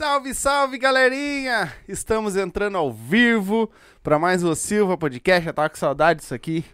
Salve, salve, galerinha! Estamos entrando ao vivo para mais um Silva Podcast. Já tava com saudade disso aqui.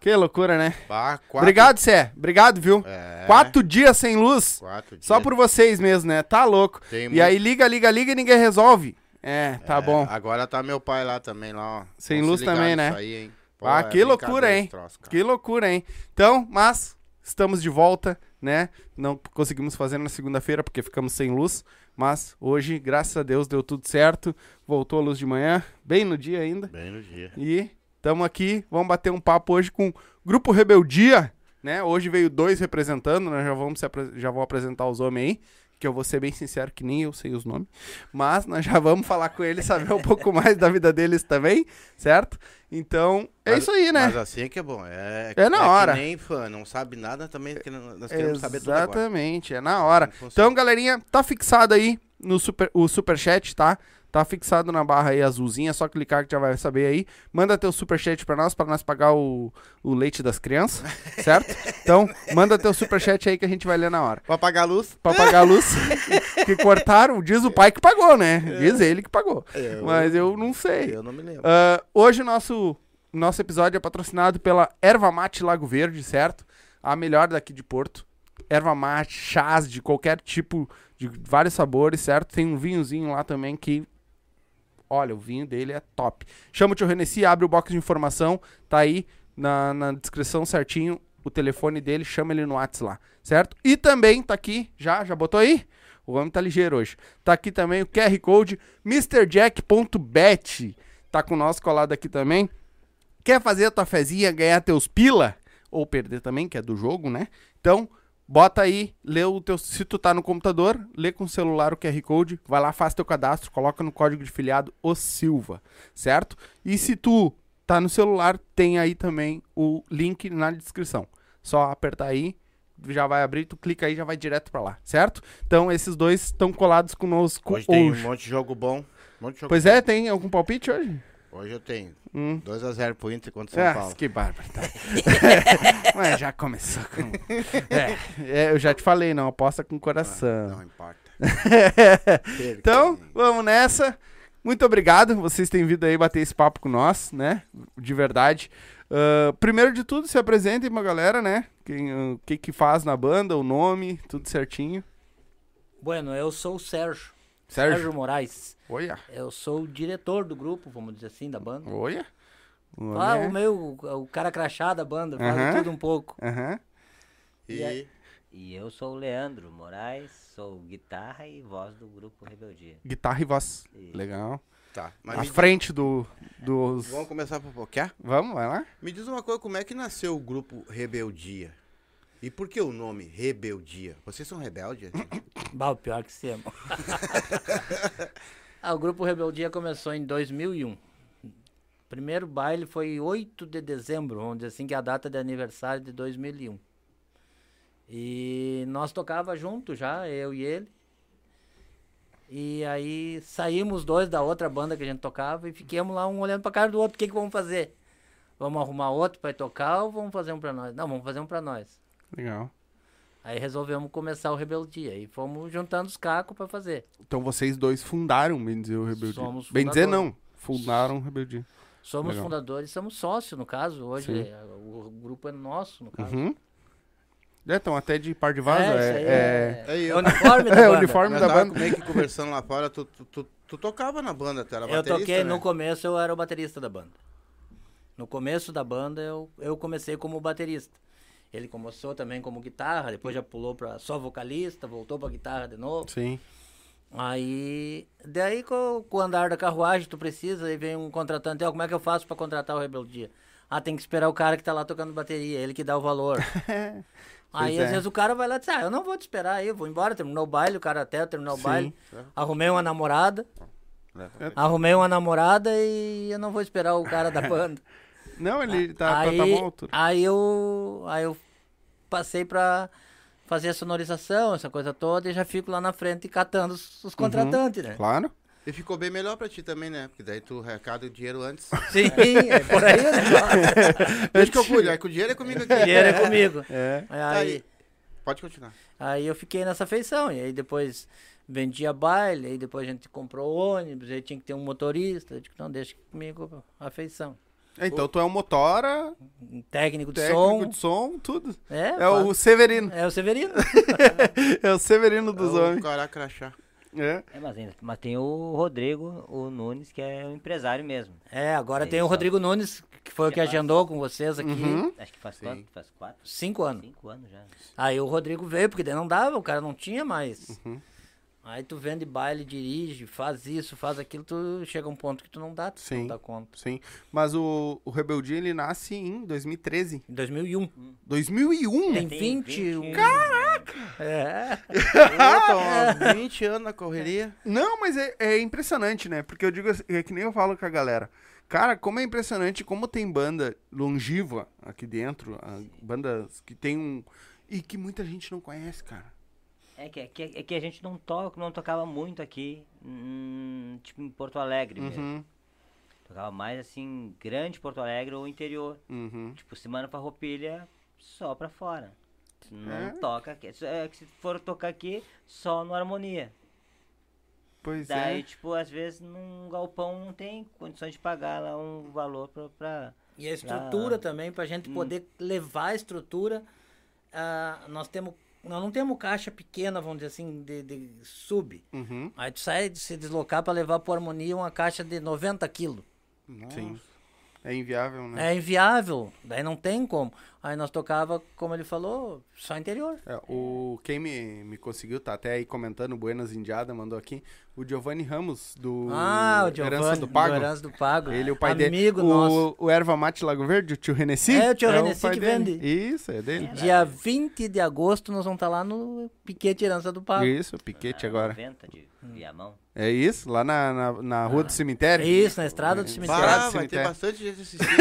Que loucura, né? Bah, quatro, Obrigado, Cé. Obrigado, viu? É, Quatro dias sem luz. quatro Só dias. por vocês mesmo, né? Tá louco. Tem E muito- aí liga, liga, liga e ninguém resolve. É, tá É, bom. Agora tá meu pai lá também, lá, ó. Sem Vamos luz se também, né? Aí, hein? Pô, Ah, é que loucura, hein? troço. Que loucura, hein? Então, mas estamos de volta, né? Não conseguimos fazer na segunda-feira porque ficamos sem luz, mas hoje, graças a Deus, deu tudo certo. Voltou a luz de manhã, bem no dia ainda. Bem no dia. E estamos aqui, vamos bater um papo hoje com o Grupo Rebeldia, né? Hoje veio dois representando, nós já vamos já vou apresentar os homens aí, que eu vou ser bem sincero que nem eu sei os nomes, mas nós já vamos falar com eles, saber um pouco mais da vida deles também, certo? Então, é Mas- isso aí, né? Mas assim é que é bom. É, É na que hora. nem fã, não sabe nada também, que nós queremos saber tudo. Exatamente, é na hora. Então, galerinha, tá fixado aí no super, o superchat, tá? Tá fixado na barra aí azulzinha, é só clicar que já vai saber aí. Manda teu superchat pra nós, pra nós pagar o, o leite das crianças, certo? Então, manda teu superchat aí que a gente vai ler na hora. Pra apagar a luz? Pra pagar a luz que cortaram, diz o pai que pagou, né? Diz ele que pagou. Eu- Mas eu não sei. Eu não me lembro. Ah, hoje o nosso, nosso episódio é patrocinado pela Erva Mate Lago Verde, certo? A melhor daqui de Porto. Erva mate, chás de qualquer tipo, de vários sabores, certo? Tem um vinhozinho lá também que. Olha, o vinho dele é top. Chama o tio Renessi, abre o box de informação, tá aí na, na descrição certinho o telefone dele, chama ele no WhatsApp lá, certo? E também tá aqui, já, já botou aí? O homem tá ligeiro hoje. Tá aqui também o QR Code MrJack.bet. Tá com nós colado aqui também. Quer fazer a tua fezinha, ganhar teus pila? Ou perder também, que é do jogo, né? Então, bota aí, lê o teu. Se tu tá no computador, lê com o celular o QR Code, vai lá, faz teu cadastro, coloca no código de filiado o Silva, certo? E se tu tá no celular, tem aí também o link na descrição. Só apertar aí, já vai abrir, tu clica aí, já vai direto pra lá, certo? Então, esses dois estão colados conosco Hoje hoje. tem um monte de jogo bom. Um monte de jogo Pois é, tem algum palpite hoje? Hoje eu tenho. Hum. 2x0 pro Inter contra São Ah, Paulo. que bárbaro. Tá. Mas já começou com... É, é, eu já te falei, não aposta com coração. Não importa. Então, vamos nessa. Muito obrigado, vocês têm vindo aí bater esse papo com nós, né? De verdade. Ah, primeiro de tudo, se apresentem pra galera, né? Quem, ah, O que que faz na banda, o nome, tudo certinho. Bueno, eu sou o Sérgio. Sérgio, Sérgio. Moraes. Olha, Eu sou o diretor do grupo, vamos dizer assim, da banda. olha. O nome Ah, é- o meu, o cara crachá da banda, faz Aham. tudo um pouco. Aham. E, E aí? E eu sou o Leandro Moraes, sou guitarra e voz do grupo Rebeldia. Guitarra e voz. Isso. Legal. tá. Mas À me, frente do, dos... vamos começar por quê? Vamos, vai lá. Me diz uma coisa, como é que nasceu o grupo Rebeldia? E por que o nome Rebeldia? Vocês são rebeldes? Bah, o pior que semos. ah, o grupo Rebeldia começou em 2001. Primeiro baile foi 8 de dezembro, vamos dizer assim, que é a data de aniversário de 2001. E nós tocava junto já, eu e ele. E aí saímos dois da outra banda que a gente tocava e ficamos lá um olhando pra cara do outro, o que que vamos fazer? Vamos arrumar outro pra ir tocar ou vamos fazer um pra nós? Não, vamos fazer um pra nós. Legal. Aí resolvemos começar o Rebeldia e fomos juntando os cacos pra fazer. Então vocês dois fundaram, bem dizer, o Rebeldia. Somos bem dizer fundadores. não, fundaram o Rebeldia. Somos Legal. fundadores, somos sócios no caso. Hoje é, o grupo é nosso, no caso. Uhum. É, então até de par de vaso, é, é... é- é, É é eu. o uniforme da É, banda. uniforme Nós da tava banda. meio que conversando lá fora, tu, tu, tu, tu tocava na banda, tu era Eu baterista, toquei, né? no começo eu era o baterista da banda. No começo da banda eu, eu comecei como baterista. Ele começou também como guitarra, depois já pulou pra só vocalista, voltou pra guitarra de novo. Sim. Aí, daí com, com o andar da carruagem, tu precisa, aí vem um contratante, ó, como é que eu faço pra contratar o Rebeldia? Ah, tem que esperar o cara que tá lá tocando bateria, ele que dá o valor. aí, é. às vezes, o cara vai lá e diz, ah, eu não vou te esperar aí, eu vou embora, terminou o baile, o cara até terminou o Sim. baile. Arrumei uma namorada, É. arrumei uma namorada e eu não vou esperar o cara da banda. Não, ele tá, aí, tá, tá bom altura. aí eu, aí eu passei pra fazer a sonorização, essa coisa toda, e já fico lá na frente catando os, Uhum. os contratantes, né? Claro. E ficou bem melhor pra ti também, né? Porque daí tu recado o dinheiro antes. Sim, é por aí negócio. Deixa que eu cuido, é que o dinheiro é comigo aqui. O dinheiro é comigo. É. Aí, Tá aí. Pode continuar. aí eu fiquei nessa feição. E aí depois vendia baile, aí depois a gente comprou ônibus, aí tinha que ter um motorista. Eu digo, não, deixa comigo a feição. Então tu é um motora, Um técnico de técnico som. de som, tudo. É, É o Severino. é o Severino. É o Severino dos o homens. cara crachá. É. É, mas, ainda, mas tem o Rodrigo, o Nunes, que é o empresário mesmo. É, agora É tem o. Rodrigo Nunes, que foi o que Já agendou com vocês aqui. Uhum. Acho que faz Sim. quanto? Faz quatro? Cinco anos. Cinco anos já. Aí o Rodrigo veio, porque daí não dava, o cara não tinha mais. Uhum. Aí tu vende baile, dirige, faz isso, faz aquilo, tu chega a um ponto que tu não dá, tu Sim. não dá conta. Sim. Mas o, o Rebeldia, ele nasce em 2013. Em 2001. 2001? Tem tem 21. 20. É. Puta, 20 anos na correria. Não, mas é, é impressionante, né? Porque eu digo assim, é que nem eu falo com a galera. Cara, como é impressionante como tem banda longiva aqui dentro, bandas que tem um. E que muita gente não conhece, cara. É que, é, que, é que a gente não toca, não tocava muito aqui, hum, tipo em Porto Alegre mesmo. Uhum, Tocava mais assim, grande Porto Alegre ou interior. uhum. Tipo, Semana Farroupilha, só pra fora. Não É? toca aqui. É que se for tocar aqui, só no Harmonia. Pois Daí, é. tipo, às vezes num galpão não tem condições de pagar lá um valor pra. pra... E a estrutura Ah. também, pra gente Hum. poder levar a estrutura, ah, nós temos. Nós não temos caixa pequena, vamos dizer assim, de, de sub. Uhum. Aí tu sai de se deslocar pra levar pro harmonia uma caixa de 90 quilos. Sim. É inviável, né? É inviável, daí não tem como. Aí nós tocava, como ele falou, só interior. É, o, quem me, me conseguiu, tá até aí comentando, Buenas Indiada, mandou aqui, o Giovanni Ramos, do ah, o Giovanni, Herança do Pago. Herança do Pago. Ele, o pai dele. Amigo o, nosso. O Erva Mate Lago Verde, o tio Renessi. É, o tio Renessi pai que dele. vende. Isso, é dele. Dia 20 de agosto nós vamos estar lá no Piquete Herança do Pago. Isso, piquete ah, agora. 90 de Viamão. É isso, lá na, na, na rua do cemitério. É isso, na estrada do cemitério. Do vai ter bastante gente assistindo.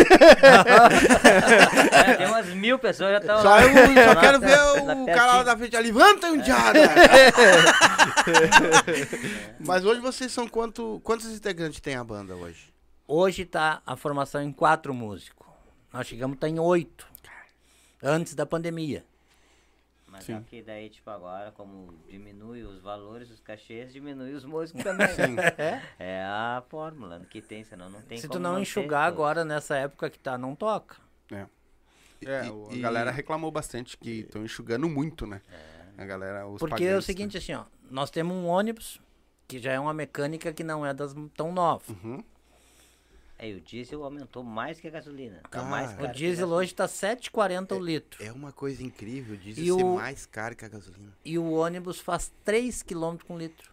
É, tem umas mil pessoas já estão Só, lá. eu, só Lá quero ver o cara lá da frente. Levanta, Indiada! Mas hoje vocês são quanto, quantos integrantes tem a banda hoje? Hoje tá a formação em quatro músicos. Nós chegamos estar em oito. Antes da pandemia. Mas Sim. que daí, tipo, agora, como diminui os valores, os cachês, diminui os músicos também. É a fórmula que tem, senão não tem Se como tu não enxugar todos. agora nessa época que tá, não toca. É, E- o- e- a galera reclamou bastante que estão enxugando muito, né? A galera, os Porque é o pagantes, seguinte, assim, ó. Nós temos um ônibus que já é uma mecânica que não é das tão novas. né? Uhum. É, e o diesel aumentou mais que a gasolina. Tá Cara, mais O diesel gasolina. hoje tá 7,40 o litro. É uma coisa incrível, diz E ser o- mais caro que a gasolina. E o ônibus faz 3 km com litro.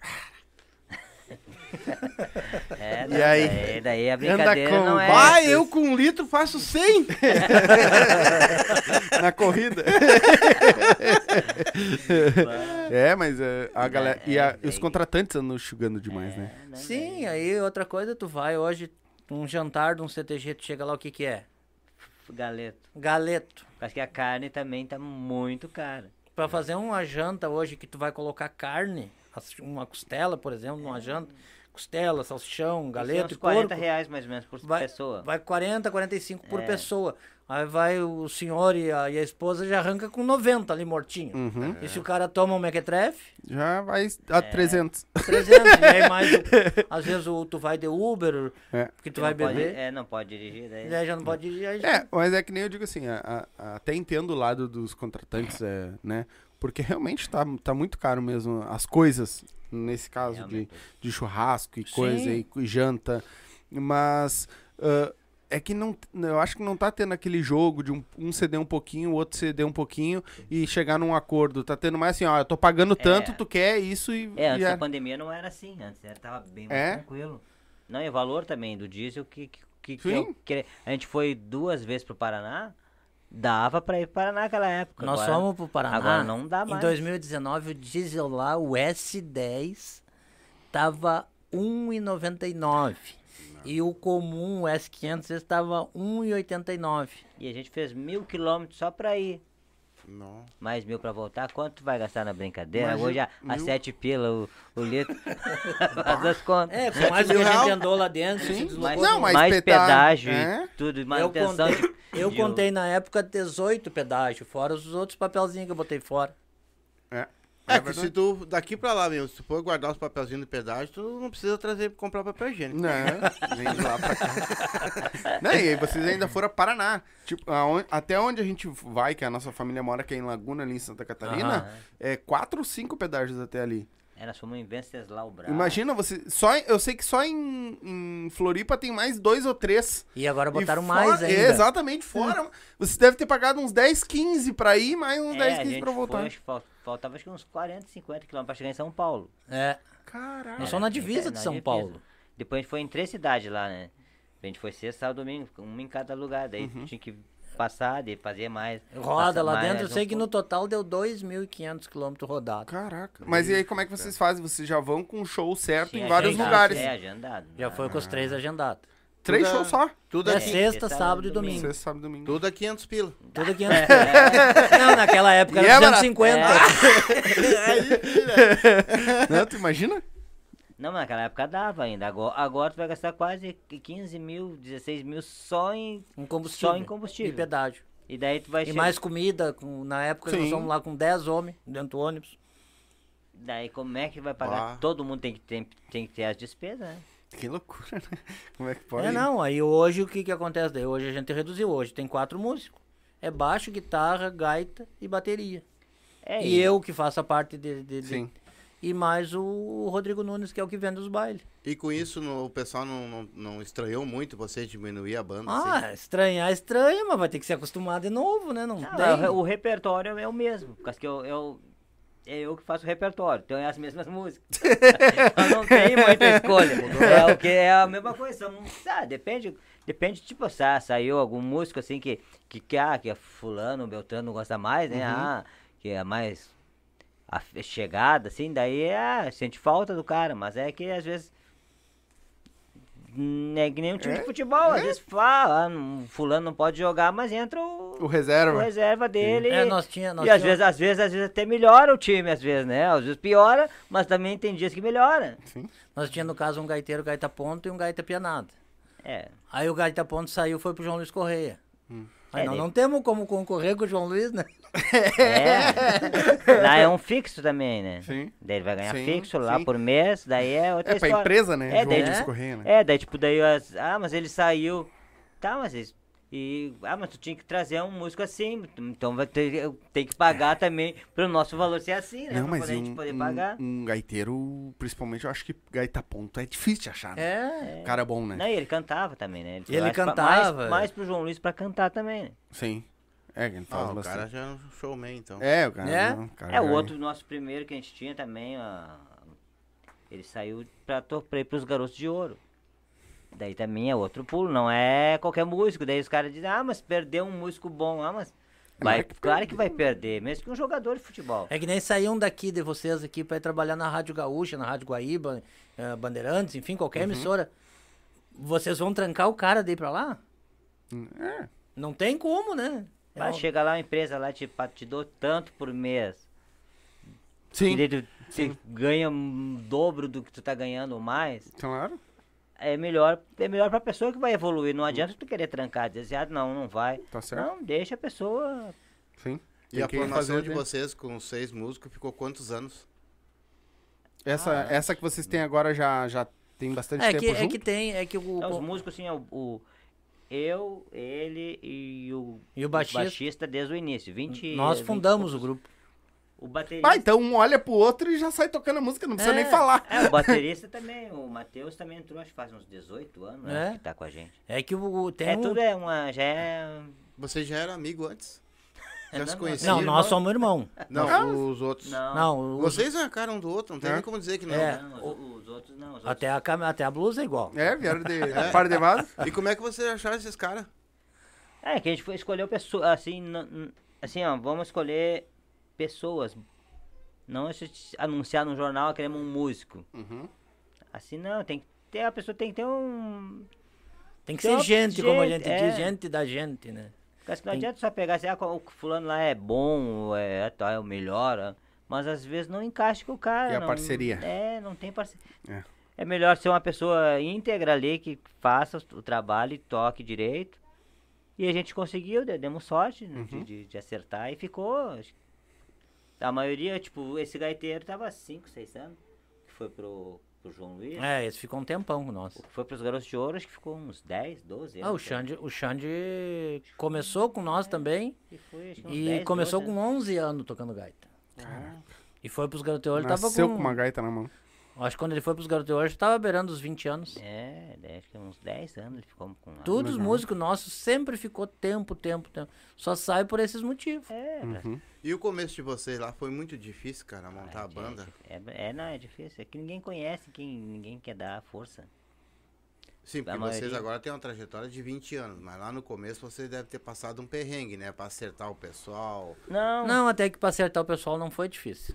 É, E aí? Daí, daí a brincadeira com- não é. Vai, eu com um litro faço 100! Na corrida. é, mas é, a galera. E, a- é, e os daí- contratantes andam enxugando demais, né? É, não, Sim, daí- aí outra coisa, tu vai hoje, um jantar de um CTG, tu chega lá, o que que é? Galeto. Galeto. Acho que a carne também tá muito cara. Pra fazer uma janta hoje que tu vai colocar carne, uma costela, por exemplo, numa janta, costela, salsichão, é galeto e 40 porco, reais mais ou menos por vai, pessoa. vai 40, 45 por É. pessoa. Aí vai o senhor e a, e a esposa já arranca com 90 ali mortinho. Uhum. E se o cara toma um mequetrefe, Já vai a É. 300. 300. e aí mais, às vezes o, tu vai de Uber, É. porque tu Você vai não pode- beber, é, não pode dirigir daí. aí já não pode dirigir. já- É, mas é que nem eu digo assim, a- a- até entendo o lado dos contratantes, é, né? Porque realmente tá, tá muito caro mesmo as coisas, nesse caso de, Realmente. de churrasco e Sim. coisa e, e janta. Mas ah, é que não. Eu acho que não tá tendo aquele jogo de um, um ceder um pouquinho, o outro ceder um pouquinho e chegar num acordo. Tá tendo mais assim, ó, eu tô pagando tanto, É. tu quer isso e. É, antes e da pandemia não era assim, antes era, tava bem mais É? tranquilo. Não, e o valor também do diesel que, que, que, que eu queria- a gente foi duas vezes pro Paraná, dava pra ir pro Paraná naquela época. Nós agora, fomos pro Paraná. Agora não dá Em mais. 2019, o diesel lá, o S10, tava 1,99. E o comum, o S500, estava 1,89. E a gente fez mil quilômetros só pra ir. Não. Mais mil pra voltar. Quanto tu vai gastar na brincadeira? Hoje a, a sete pila o, o litro. Faz as contas. É, com mais que mil a gente andou lá dentro, mais, Não, mas mais pedágio é. e tudo, Eu manutenção contei, de- eu de- contei na época 18 pedágio, fora os outros papelzinhos que eu botei fora. É. É, É que se tu, daqui pra lá mesmo, se tu for guardar os papelzinhos de pedágio, tu não precisa trazer, comprar papel higiênico. Não, vem de lá pra cá. Não, e aí vocês ainda foram a Paraná. Tipo, aonde- até onde a gente vai, que a nossa família mora, que é em Laguna, ali em Santa Catarina, Aham. é quatro ou cinco pedágios até ali. É, nós fomos em Venceslau Bravo. Imagina você. Só, eu sei que só em, em Floripa tem mais dois ou três. E agora botaram E mais ainda. é, exatamente, fora. Você deve ter pagado uns 10, 15 pra ir, mais uns É, 10, a 15 gente pra voltar. Foi, faltava acho que uns 40, 50 quilômetros pra chegar em São Paulo. É. Caralho. Nós somos na É, divisa de na São divisa. Paulo. Depois a gente foi em três cidades lá, né? A gente foi sexta, sábado, domingo, um em cada lugar. Daí Uhum. tinha que passar, de fazer mais. Roda lá mais dentro, eu um sei que no total deu 2.500 quilômetros rodados. Caraca. Mas e aí, como é que vocês fazem? Vocês já vão com um show certo Sim, em vários agendado, lugares. É, agendado. Já foi com os três agendados. Três Tudo é- shows só. Tudo É aqui, sexta, sábado e domingo. domingo. Sexta, sábado e domingo. tudo a 500 pila. Tudo 500. Não, naquela época E era é barato. 250. Não, tu imagina? Não, mas naquela época dava ainda. Agora, agora tu vai gastar quase 15 mil, 16 mil só em. Um combustível. Só em combustível. E pedágio. E daí tu vai E chegar- mais comida. Com, na época nós Sim. fomos lá com 10 homens dentro do ônibus. Daí como é que vai pagar? Ah. Todo mundo tem que, tem, tem que ter as despesas, né? Que loucura, né? Como é que pode? É, não. Aí hoje o que que acontece? Daí hoje a gente reduziu. Hoje tem quatro músicos. É baixo, guitarra, gaita e bateria. É, E eu que faço a parte de... de- de- Sim. E mais o Rodrigo Nunes, que é o que vende os bailes. E com isso no- o pessoal não, não, não estranhou muito você diminuir a banda? assim? Ah, estranhar, estranha, mas vai ter que se acostumar de novo, né? Não Não, tem. é, o, repertório é o mesmo. Porque que eu, eu, é eu que faço o repertório, então é as mesmas músicas. eu não tenho muita escolha. É o que é a mesma coisa. Ah, depende, depende, tipo, sa, saiu algum músico assim que, que, que, ah, que é fulano, Beltrano gosta mais, né? Ah, que é mais a chegada, assim, daí ah, sente falta do cara, mas é que às vezes. Hum, É que nem um time de futebol, às vezes fala, ah, fulano não pode jogar, mas entra o, O reserva. o reserva dele. É, nós tinha, nós e às tinha- vezes, às vezes, às vezes até melhora o time, às vezes, né? Às vezes piora, mas também tem dias que melhora. Sim. Nós tinha no caso um gaiteiro gaita ponto e um gaita pianada. É. Aí o gaita ponto saiu foi pro João Luiz Correia. Aí É, nós daí- não temos como concorrer com o João Luiz, né? É. Lá é um fixo também, né? Sim. Daí ele vai ganhar Sim, fixo lá sim. por mês, daí é outra É pra história. empresa, né? É, João daí, Luiz é. Correia, né? É, daí tipo, daí as, ah, mas ele saiu. Tá, mas eles- e ah, mas tu tinha que trazer um músico assim, então vai ter tem que pagar também pro nosso valor ser assim, né? Não, pra mas poder, a um, gente poder um- pagar. um gaiteiro, principalmente, eu acho que gaita ponto é difícil de achar, né? É. Cara bom, né? Não, e ele cantava também, né? E ele mais pra- cantava. Mais, mais pro João Luiz pra cantar também, né? Sim. É, ele faz Ah, o cara já é um showman, então. É, o cara. É? não, o cara É, o já outro nosso primeiro que a gente tinha também, ó, ele saiu pra, to- pra ir pros Garotos de Ouro. Daí também é outro pulo, não é qualquer músico. Daí os caras dizem, ah, mas perdeu um músico bom. Ah, mas vai, é que claro que vai perder, mesmo que um jogador de futebol. É que nem saíam daqui de vocês aqui pra ir trabalhar na Rádio Gaúcha, na Rádio Guaíba, eh, Bandeirantes, enfim, qualquer Uhum. emissora. Vocês vão trancar o cara daí pra lá? É. Não tem como, né? É Vai, um- chega lá uma empresa lá, te, te dou tanto por mês. Sim. Tu, tu ganha um dobro do que tu tá ganhando ou mais. Claro. É melhor, é melhor pra pessoa que vai evoluir. Não adianta tu querer trancar, dizer, ah, não, não vai. Tá certo. Não, deixa a pessoa Sim. E Tem a formação de dentro. vocês com seis músicos ficou quantos anos? Essa, essa que vocês têm agora já, já tem bastante É tempo que, é junto? que tem, é que o, Não, os músicos, assim, é o, o- eu, ele e o, E o baixista? desde o início. 20, nós 20 fundamos e o poucos. grupo. O baterista. Ah, então um olha pro outro e já sai tocando a música, não precisa É. nem falar. É, o baterista também, o Matheus também entrou, acho que faz uns 18 anos, né, É. que tá com a gente. É que o tem é, um- tudo é uma, já é... Você já era amigo antes? Já Não, se não, conheciam? Não, nós somos irmão. Não, os outros. Não, Não, os- Vocês são a cara um do outro, não tem É. nem como dizer que não. É. não, os, os outros não. Os outros até a cam- até a blusa é igual. É, vieram de par de vaso. E como é que vocês acharam esses caras? É, que a gente foi escolher pessoas, assim, assim, ó, vamos escolher pessoas. Não a gente anunciar no jornal, queremos um músico. Uhum. Assim não, tem que ter, a pessoa tem que ter um... Tem que Tem ser uma- gente, como a gente gente, diz, é. gente da gente, né? Porque assim, não Tem- adianta só pegar assim, ah, o fulano lá é bom, ou é, tá, é o melhor, ah, mas às vezes não encaixa com o cara. E a não- parceria. É, não tem parceria. É. É. melhor ser uma pessoa íntegra ali, que faça o trabalho e toque direito. E a gente conseguiu, de- demos sorte né, Uhum. de, de- de acertar e ficou. A maioria, tipo, esse gaiteiro tava 5, 6 anos. Que foi pro, pro João Luiz. É, esse ficou um tempão com nós. O que foi pros Garotos de Ouro, acho que ficou uns 10, 12 anos. Ah, o Xande, o Xande começou com nós também E, foi, acho que uns e 10, começou 12 com 11 anos tocando gaita. E foi pros garotos hoje, tava Nasceu com... com uma gaita na mão. Acho que quando ele foi pros garotos hoje, tava beirando os 20 anos. É, acho que uns 10 anos ele ficou com nós. Todos os músicos nossos sempre ficou tempo, tempo, tempo. Só sai por esses motivos. É, pra- E o começo de vocês lá foi muito difícil, cara, montar a é, banda? É, é, não, é difícil. É que ninguém conhece, quem, ninguém quer dar força. Sim, porque A vocês maioria- agora têm uma trajetória de 20 anos, mas lá no começo vocês devem ter passado um perrengue, né? Pra acertar o pessoal. Não, Não, até que pra acertar o pessoal não foi difícil.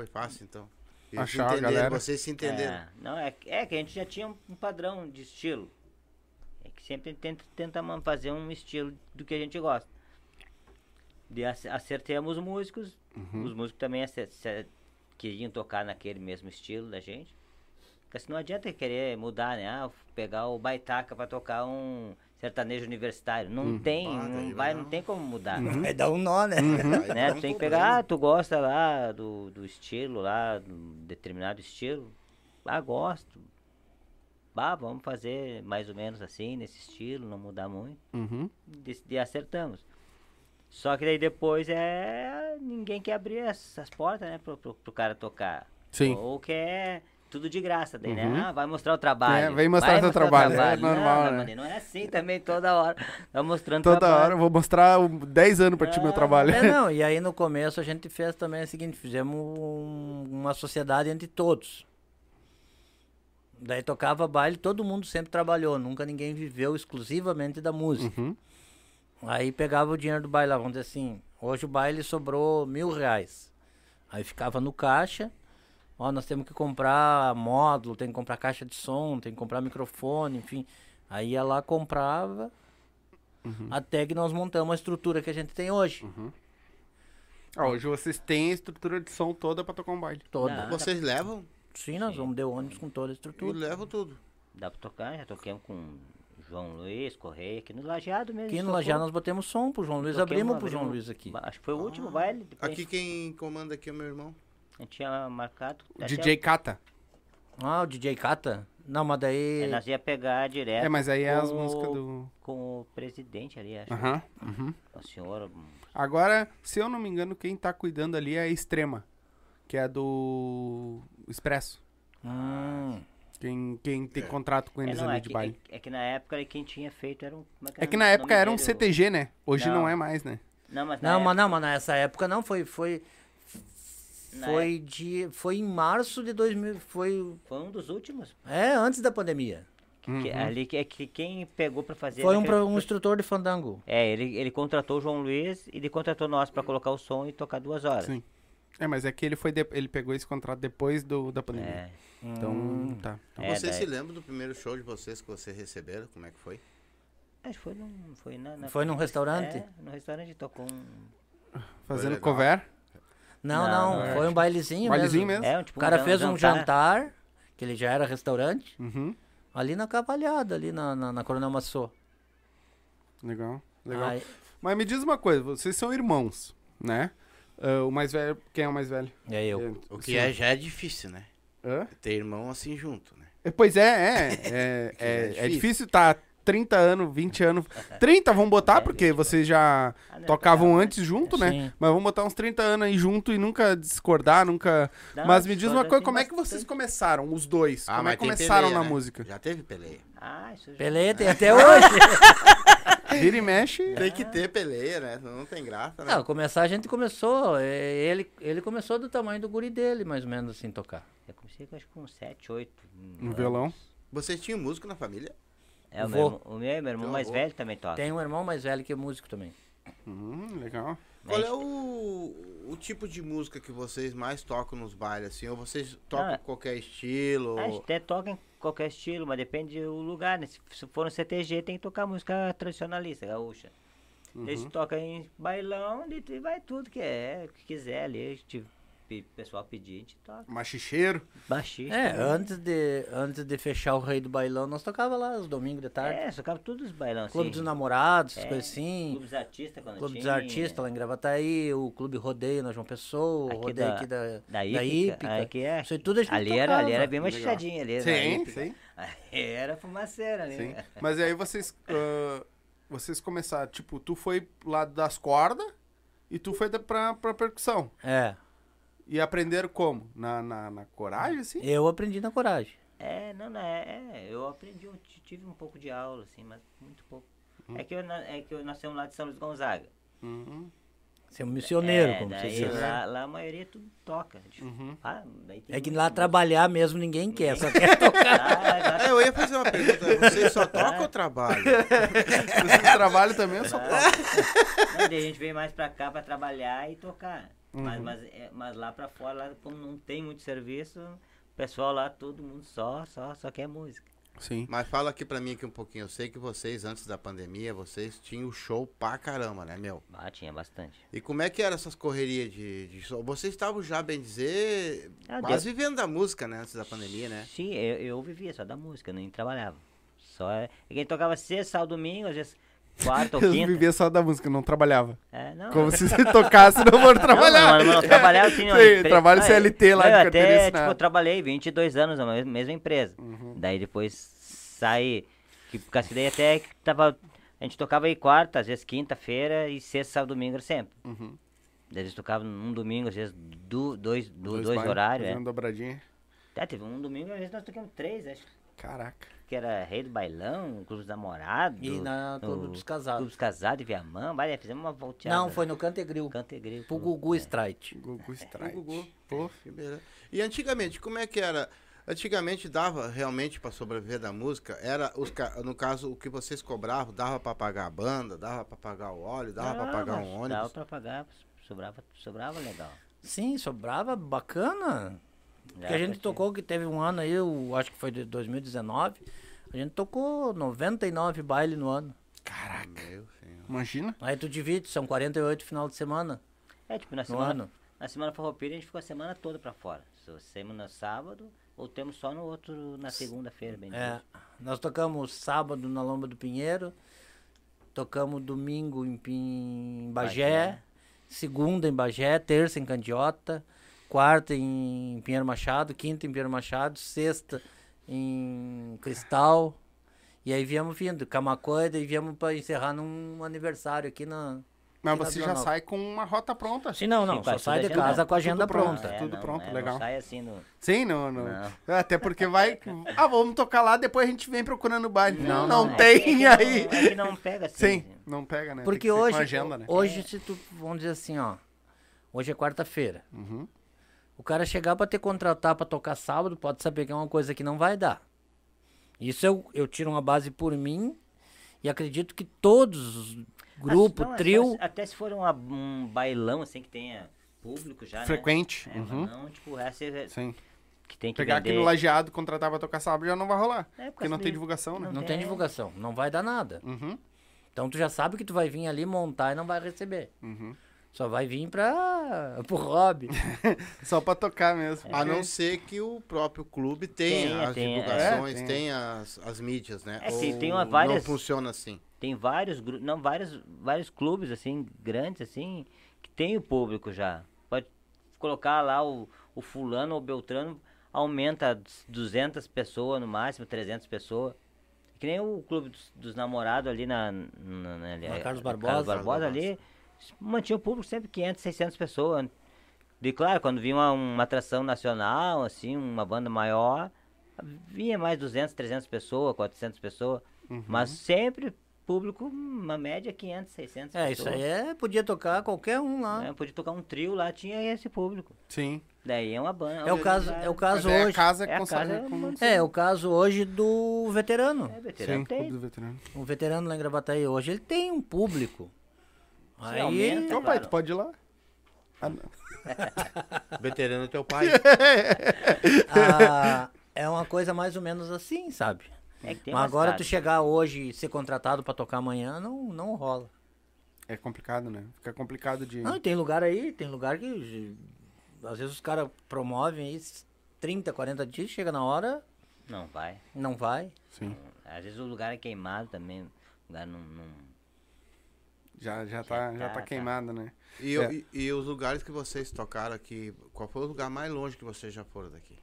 Foi fácil, então. E Achar a galera. vocês se entenderam. É, não, é, que- é que a gente já tinha um padrão de estilo. É que sempre tenta, tenta fazer um estilo do que a gente gosta. De ace- acertemos os músicos, Uhum. os músicos também queriam tocar naquele mesmo estilo da gente. Porque assim, não adianta querer mudar, né? Ah, pegar o baitaca pra tocar um sertanejo universitário. Não tem, Ah, não, vai não um- tem como mudar. Vai dar um nó, né? Aí né? Tu tem que pegar, ah, tu gosta lá do, do estilo lá, do determinado estilo. Ah, gosto. Ah, vamos fazer mais ou menos assim, nesse estilo, não mudar muito. Uhum. E, e acertamos. Só que daí depois é. Ninguém quer abrir essas portas, né? Pro, pro, pro cara tocar. Sim. Ou quer tudo de graça, daí, Uhum. né? Ah, vai mostrar o trabalho. É, vem mostrar vai teu o trabalho, é normal, não, né? mas Não é assim também toda hora. Tá mostrando Toda trabalho. hora eu vou mostrar o 10 anos pra ti meu Ah, trabalho. É, não, e aí no começo a gente fez também o seguinte, fizemos um- uma sociedade entre todos. Daí tocava baile, todo mundo sempre trabalhou, nunca ninguém viveu exclusivamente da música. Uhum. Aí pegava o dinheiro do baile lá, vamos dizer assim, hoje o baile sobrou mil reais. Aí ficava no caixa, ó, nós temos que comprar módulo, tem que comprar caixa de som, tem que comprar microfone, enfim. Aí ia lá, comprava, até que nós montamos a estrutura que a gente tem hoje. Ah, hoje vocês têm a estrutura de som toda pra tocar um baile. Toda. Não. Vocês levam? Sim, nós vamos de ônibus com toda a Eu estrutura. levo tudo. Dá pra tocar, já toquemos com João Luiz, Correia, aqui no Lajeado mesmo. Aqui no tocou. Lajeado nós botemos som pro João Luiz, Toquemos, abrimos pro João Luiz aqui. Acho que foi o último baile. depois Aqui quem comanda aqui é o meu irmão. A gente tinha marcado. até- DJ Kata. Ah, o DJ Cata? Não, mas daí... é, nós ia pegar direto. É, mas aí é as músicas o- do. Com o presidente ali, acho. Aham. uhum. O senhor. hum, Agora, se eu não me engano, quem tá cuidando ali é a Extrema, que é do Expresso. Hum, Quem, quem tem contrato com É, eles não, ali é, de que, baile. é, é que na época quem tinha feito era um. É que o na época era um? O- CTG, né? Hoje não, Não. é mais, né? Não, mas Não, mas época, não, mas nessa época não, foi... Foi, Na foi, de, foi em março de 2000, foi... foi um dos últimos. É, antes da pandemia. Que, ali que é que quem pegou pra fazer. Foi um, naquele- um instrutor de fandango. É, ele, ele contratou o João Luiz e ele contratou nós pra colocar o som e tocar duas horas. Sim. É, mas é que ele foi de- ele pegou esse contrato depois do, da pandemia. É. Então, tá. É, vocês daí- se lembram do primeiro show de vocês que vocês receberam? Como é que foi? Acho que foi num. Foi, na, na- Foi num restaurante? É, no restaurante tocou um. Fazendo cover. Não, Não, não, não, foi um bailezinho, Bailezinho mesmo. mesmo. É, um, tipo, O cara jan- fez um jantar, que ele já era restaurante, Uhum. ali na Cavalhada, ali na, na, na Coronel Massô. Legal. Legal. Aí- Mas me diz uma coisa, vocês são irmãos, né? Ah, o mais velho, quem é o mais velho? é eu. O que é, já é difícil, né? Hã? Ter irmão assim junto, né? É, Pois é, é. É, é, é difícil. difícil estar 30 anos, 20 anos. 30 vamos botar, É, porque 20, vocês já Ah, tocavam tocava, antes junto, né? Sim. Mas vamos botar uns 30 anos aí junto e nunca discordar, nunca. Não, Mas me diz uma coisa, como é que vocês começaram, os dois? como é Ah, mas que começaram peleia, na né? música? Já teve peleia. Ah, isso já... Pelé tem até hoje. Vira e mexe. Tem que ter peleia, né? Não tem graça, né? Não, começar a gente começou. é, Ele, ele começou do tamanho do guri dele, mais ou menos assim, tocar. Eu comecei com, acho que com 7, 8. Um violão. Vocês tinham músico na família? É, o meu, irmão- o meu, meu irmão mais avô. velho também toca. Tem um irmão mais velho que é músico também. Hum, legal. Qual é o, o tipo de música que vocês mais tocam nos bailes, assim? Ou vocês tocam Ah. qualquer estilo? A gente até toca em qualquer estilo, mas depende do lugar, né? Se, se for no CTG, tem que tocar música tradicionalista, gaúcha. Uhum. A gente toca em bailão, e vai tudo que é, o que quiser ali. A gente o pessoal pedir, a gente toca. Machicheiro. Baixista. É, né? antes de, antes de fechar o Rei do Bailão, nós tocava lá os domingos de tarde. É, tocava todos os bailão, assim. Clube dos Namorados, essas É, coisas assim. Clube dos Artistas, quando Clube dos tinha. Artistas lá em Gravataí, o Clube Rodeio na João Pessoa, o Aqui Rodeio da- aqui da, Da da Ípica. Hípica. Aqui é. Isso aí tudo a gente ali, era, ali era bem Legal. machadinho ali. Sim, Ípica. sim, Era fumaceira ali. sim. né? Mas aí vocês. ah, vocês começaram, tipo, tu foi lá das cordas e tu foi da- pra, pra percussão. É, E aprenderam como? Na, na, na coragem, assim? eu aprendi na coragem. É, não, não, é, é, eu aprendi, eu tive um pouco de aula, assim, mas muito pouco. Hum. É que, eu, é que eu- nós somos lá de São Luís Gonzaga. Uhum. Ser um missioneiro, é, como você daí diz. lá, lá a maioria tudo toca. Tipo, Uhum. ah, É que lá trabalhar mesmo ninguém quer, só quer tocar. Ah, É, eu ia fazer uma pergunta. Vocês só tocam ou trabalham? Vocês trabalham também, eu só Não, daí a gente veio mais pra cá pra trabalhar e tocar. Uhum. Mas, mas, é, mas lá pra fora, lá, como não tem muito serviço, o pessoal lá, todo mundo só, só, só quer música. Sim. Mas fala aqui pra mim aqui um pouquinho. Eu sei que vocês, antes da pandemia, vocês tinham show pra caramba, né, meu? Ah, tinha bastante. E como é que eram essas correrias de, de show? Vocês estavam já, bem dizer, Ah, quase vivendo da música, né, antes da pandemia, né? Sim, eu, eu vivia só da música, nem trabalhava. Só é. E quem tocava sexta, sábado, domingo, às vezes quarta ou Eu quinta. vivia só da música, não trabalhava. É, não. Como se você tocasse não for trabalhar. Não, não, não, trabalhava assim, não, Sim, trabalho CLT lá eu de até, tipo, eu trabalhei 22 anos na mes- mesma empresa. Uhum. Daí depois saí, que, porque daí até que tava, a gente tocava aí quarta, às vezes quinta-feira e sexta, sábado, domingo era sempre. Uhum. Daí eles tocavam um domingo, às vezes du, dois, du- dois, bailes, horários, fazendo é. dobradinha. Até teve um domingo, às vezes nós tocamos três, acho Caraca. Que era Rei do Bailão, Clube dos Namorados. E na Clube dos Casados. Clube dos Casados de Viamão, vai, fizemos uma volteada. Não, foi no Cantegril. Cantegril. Pro Gugu Strike. Gugu Strike. Gugu. Pô, Que beleza. E antigamente, como é que era? Antigamente dava realmente pra sobreviver da música? Era, os, ca- no caso, o que vocês cobravam, dava pra pagar a banda, dava pra pagar o óleo, dava pra Não, pagar um Dava ônibus? pra pagar, sobrava, sobrava legal. Sim, sobrava bacana. Porque a gente tocou, que teve um ano aí, eu acho que foi de 2019, a gente tocou 99 bailes no ano. caraca. Imagina. Aí tu divide, são 48 final de semana É, tipo, na no semana, ano. na semana farroupilha a gente ficou a semana toda pra fora. Se Temos no sábado ou temos só no outro, na segunda-feira, bem É, nós tocamos sábado na Lomba do Pinheiro, tocamos domingo em, Pim- em Bagé, Bagé. segunda em Bagé, terça em Candiota, quarta em Pinheiro Machado, quinta em Pinheiro Machado, sexta em Cristal. E aí viemos vindo, Camacoida, e viemos para encerrar num aniversário aqui na. Mas aqui você já Nova. sai com uma rota pronta. Sim, não, não, Sim, só sai de agendado. casa com a agenda Tudo pronto. pronta. tudo pronto, é, legal. Não sai assim no... Sim, não, não. Não. Até porque vai. Ah, vamos tocar lá, depois a gente vem procurando baile. Não, não, não, é tem que- é que aí. Não, é que não pega assim. Sim, não pega, né? Porque hoje, agenda, né? hoje se tu, vamos dizer assim, ó, hoje é quarta-feira. Uhum. O cara chegar pra te contratar pra tocar sábado, pode saber que é uma coisa que não vai dar. Isso eu, eu tiro uma base por mim e acredito que todos os grupo, Não, é só trio, até se for uma- um bailão assim que tenha público já, Frequente. né? É, Uhum. não, tipo, essa é Sim. que tem que Pegar vender. aqui no lajeado, contratar pra tocar sábado já não vai rolar. É, porque não assim, tem divulgação, né? não tem É. divulgação, não vai dar nada. Uhum. Então tu já sabe que tu vai vir ali montar e não vai receber. Uhum. Só vai vir pra pro hobby. Só pra tocar mesmo. A não ser que o próprio clube tenha Tenha, as tenha, divulgações, é. tenha as, as mídias, né? É Ou tem uma Não várias- funciona assim. Tem vários grupos, não, vários, vários clubes assim, grandes assim, que tem o público já. Pode colocar lá o, o fulano ou beltrano, aumenta 200 pessoas no máximo, 300 pessoas. Que nem o clube dos, dos namorados ali na, na, na- ali, é, Carlos Barbosa. Carlos Barbosa ali, mantinha o público sempre 500, 600 pessoas. E claro, quando vinha uma, uma atração nacional, assim, uma banda maior, vinha mais 200, 300 pessoas, 400 pessoas. Uhum. Mas sempre público, uma média 500, 600 É, isso pessoas. aí é, podia tocar qualquer um lá. É, podia tocar um trio lá, tinha esse público. Sim. Daí é uma banda. É o caso, é o caso Mas é a hoje. casa que É a consegue. casa, com- É, o caso hoje do veterano. É, veterano Sim, tem. do veterano. O veterano lá em Gravataí hoje, ele tem um público. Aí, aumenta. Ô pai, claro. tu pode ir lá? Ah, não. Veterano é teu pai. ah, é uma coisa mais ou menos assim, sabe? É que tem Mas agora tu chegar hoje e ser contratado pra tocar amanhã, não, não rola. É complicado, né? Fica complicado de. Não, e tem lugar aí, tem lugar que às vezes os caras promovem aí 30, 40 dias, chega na hora, Não vai. não vai. Sim. Às vezes o lugar é queimado também. O lugar não. não- Já, já, tá, já tá, tá tá. queimado, né? E, É. e, e os lugares que vocês tocaram aqui, qual foi o lugar mais longe que vocês já foram daqui?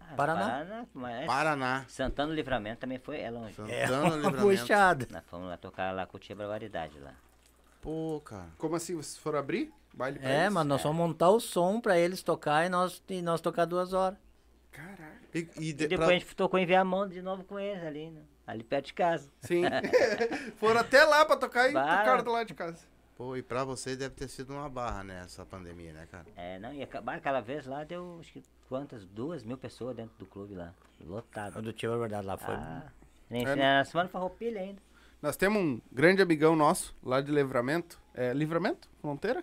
Ah, Paraná. Paraná Paraná. Santana do Livramento também foi. É longe. É Santana, uma Livramento. puxada. Nós fomos lá tocar lá com Tia Barbaridade lá. Pô, cara. Como assim? Vocês foram abrir? Baile pra É, eles? mas nós vamos montar o som pra eles tocar e nós, e nós tocar duas horas. Caraca. E, e E de- depois pra- a gente tocou em Viamão de novo com eles ali, né? Ali perto de casa. Sim. foram até lá pra tocar e Bah. tocaram do lado de casa. Pô, e pra vocês deve ter sido uma barra, né, essa pandemia, né, cara? É, não, e acabar aquela vez lá deu acho que quantas? Duas mil pessoas dentro do clube lá. O Lotado. do tio é verdade lá foi. Ah, nem, É, na semana farroupilha ainda. Nós temos um grande amigão nosso, lá de Livramento. É Livramento? Fronteira?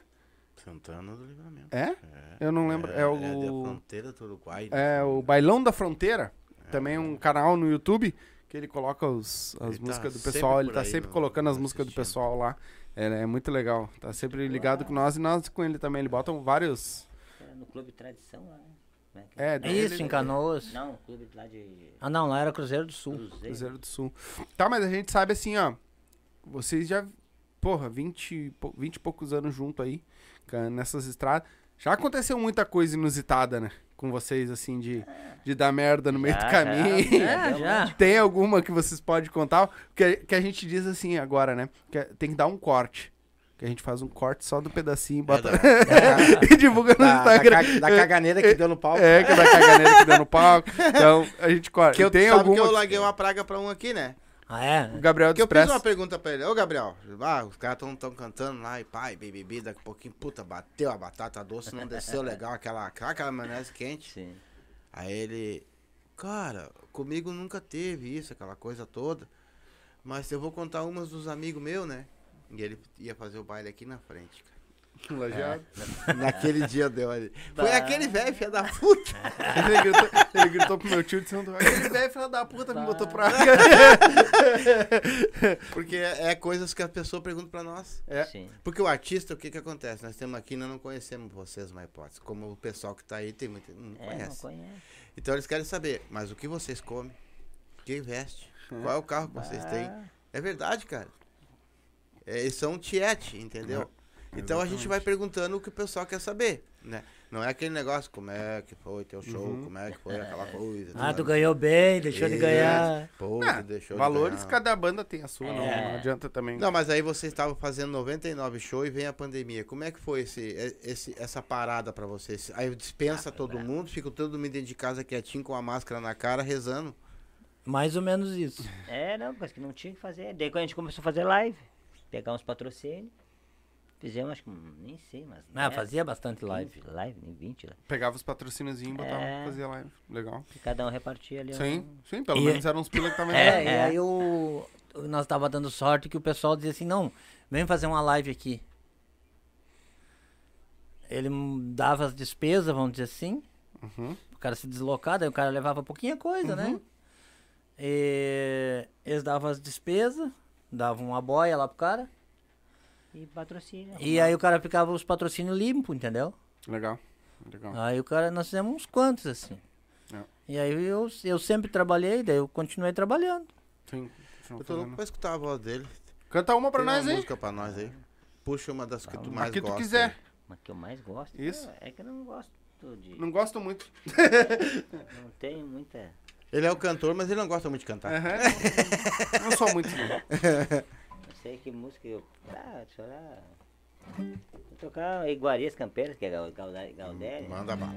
Santana do Livramento. É? Eu não lembro. É, É da o. fronteira do Uruguai. É o Bailão da Fronteira. Também um canal no YouTube que ele coloca os, as Ele tá músicas do sempre pessoal. Ele tá aí sempre no- colocando as músicas do pessoal lá. É, é muito legal. Tá sempre ligado com nós e nós com ele também. Ele bota vários. Era no clube Tradição lá, né? É É, É dele- Isso, em Canoas. Não, o clube lá de Ah, não, lá era Cruzeiro do Sul. Cruzeiro. Cruzeiro do Sul. Tá, mas a gente sabe assim, ó. Vocês já. Porra, 20, e pou- 20 e poucos anos junto aí, nessas estradas. Já aconteceu muita coisa inusitada, né? Com vocês, assim, de, de dar merda no meio do caminho. É, deu já. Tem alguma que vocês podem contar? Que, que a gente diz assim agora, né? Que é- tem que dar um corte. Que a gente faz um corte só do pedacinho e bota. e divulga no Da, da, Instagram. ca- da caganeira que deu no palco. É, que vai caganeira que deu no palco. Então, a gente corta. Que eu, tem sabe alguma. que eu larguei uma praga pra um aqui, né? Ah, é? O Gabriel Que eu fiz uma pergunta pra ele. Ô, Gabriel, ah, os caras tão, tão cantando lá e pai, bebi, daqui a pouquinho, puta, bateu a batata doce, não desceu legal, aquela, aquela maionese quente. Sim. Aí ele, cara, comigo nunca teve isso, aquela coisa toda. Mas eu vou contar umas dos amigos meus, né? E ele ia fazer o baile aqui na frente, cara. Lajeado. Naquele dia deu ali. Foi Bah. aquele velho, filho da puta. Ele gritou, ele gritou pro meu tio de Santo Aquele velho filho da puta me botou pra. Porque é, é coisas que a pessoa pergunta pra nós. É. Sim. Porque o artista, o que que acontece? Nós temos aqui, nós não conhecemos vocês, uma hipótese. Como o pessoal que tá aí, tem muito, não É, não conhece. conhece. Então eles querem saber, mas o que vocês comem? Quem veste? Qual é o carro que vocês têm? Ah, É verdade, cara. É, eles são tiete, entendeu? Então a gente vai perguntando o que o pessoal quer saber, né? Não é aquele negócio, como é que foi teu show, Uhum. como é que foi aquela coisa. Ah, tu ganhou bem, deixou de Isso. ganhar. Pô, Ah, tu deixou de Valores, ganhar. cada banda tem a sua, não, É. não adianta também. Não, mas aí vocês estavam fazendo 99 shows e vem a pandemia. Como é que foi esse, esse, essa parada pra vocês? Aí dispensa todo mundo, fica todo mundo dentro de casa quietinho com a máscara na cara, rezando. Mais ou menos isso. É, não, mas que não tinha o que fazer. Daí quando a gente começou a fazer live, pegar uns patrocínios, fizemos, acho que, nem sei, mas... Ah, né, fazia bastante live. 15 live, nem 20 lá. Pegava os patrocínios e botava É. fazer live. Legal. Que cada um repartia ali. Sim, um- sim, pelo E- menos eram uns pila que tava É, entrando. e aí o, nós tava dando sorte que o pessoal dizia assim, não, vem fazer uma live aqui. Ele dava as despesas, vamos dizer assim, Uhum. o cara se deslocar, daí o cara levava pouquinha coisa, né? E eles davam as despesas, davam uma boia lá pro cara, E patrocínio. e aí o cara ficava os patrocínios limpos, entendeu? Legal. Legal. Aí o cara, nós fizemos uns quantos, assim. É. E aí eu, eu sempre trabalhei, daí eu continuei trabalhando. Sim. Eu tô louco pra escutar a voz dele. Canta uma pra Tem uma nós aí. música pra nós aí. Puxa uma das que tu A mais que tu gosta. quiser. aí. Mas que eu mais gosto Isso. é que eu não gosto de. Não gosto muito. Não tenho muita. Ele é o cantor, mas ele não gosta muito de cantar. Aham. Não sou muito, não. Sei que música eu. Ah, deixa eu. Vou tocar Iguarias Campeiras, que é. Gaudério. Manda bala.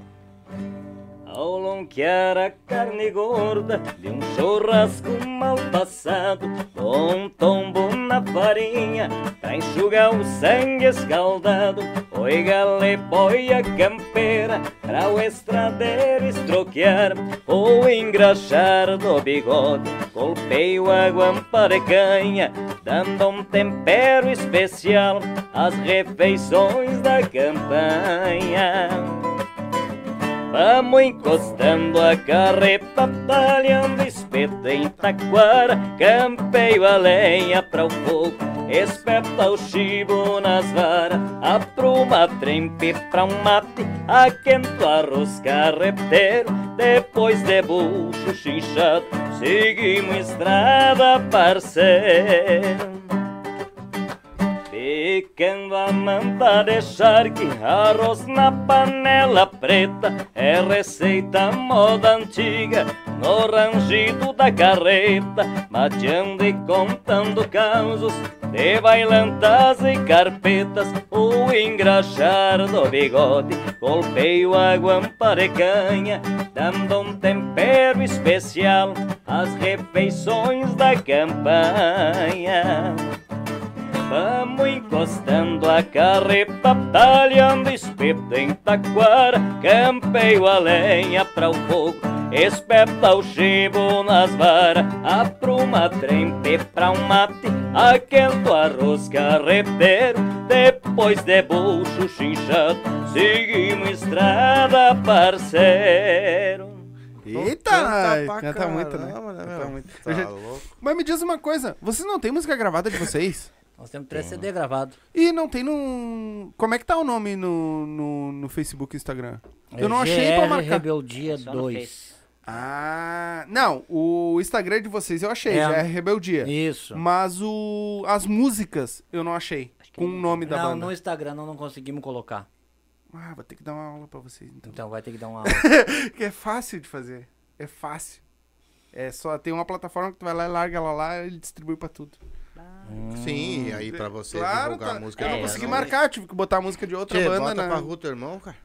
Ao lonquear a carne gorda de um churrasco mal passado, com um tombo na farinha, pra enxugar o sangue escaldado, oi gale boia campeira, pra o estradeiro estroquear, ou engraxar do bigode, golpeio a guampa de canha, dando um tempero especial às refeições da campanha. Vamos encostando a carreta, talhando espeto em taquara, campeio a lenha para o fogo, espeta o chibo nas varas, apruma trempe pra um mate, aquento arroz carreteiro, depois de bucho chinchado, seguimos estrada parceiro. Picando a manta de charque, arroz na panela preta É receita moda antiga, no rangido da carreta Mateando e contando causos de bailantas e carpetas O engraxar do bigode, golpeio a guampa de canha Dando um tempero especial às refeições da campanha Vamos encostando a carreta, talhando espeto em taquara, campeio a lenha para o fogo, espeta o chibo nas varas, apruma trempe pra um mate, aquento arroz carreteiro, depois de bucho chinchado, seguimos estrada parceiro. Eita, Canta pra canta muito, né? né, Canta muito. Tá louco. Mas me diz uma coisa, vocês não têm música gravada de vocês? Nós temos três CD gravados. E não tem no. Como é que tá o nome no, no, no Facebook e Instagram? Eu É não achei pra marcar. Rebeldia Só no 2. Face. Ah. Não, o Instagram de vocês eu achei, É. já é Rebeldia. Isso. Mas o. As músicas eu não achei. Com o nome da Não, banda. no Instagram não, não conseguimos colocar. Ah, vou ter que dar uma aula pra vocês então. Então vai ter que dar uma Que é fácil de fazer. É fácil. É só tem uma plataforma que tu vai lá e larga ela lá e ele distribui pra tudo. Sim, e aí pra você claro, divulgar tá. a música. eu É, não eu consegui não- marcar, eu tive que botar a música de outra Tchê, banda, bota né? pra rua teu irmão, cara.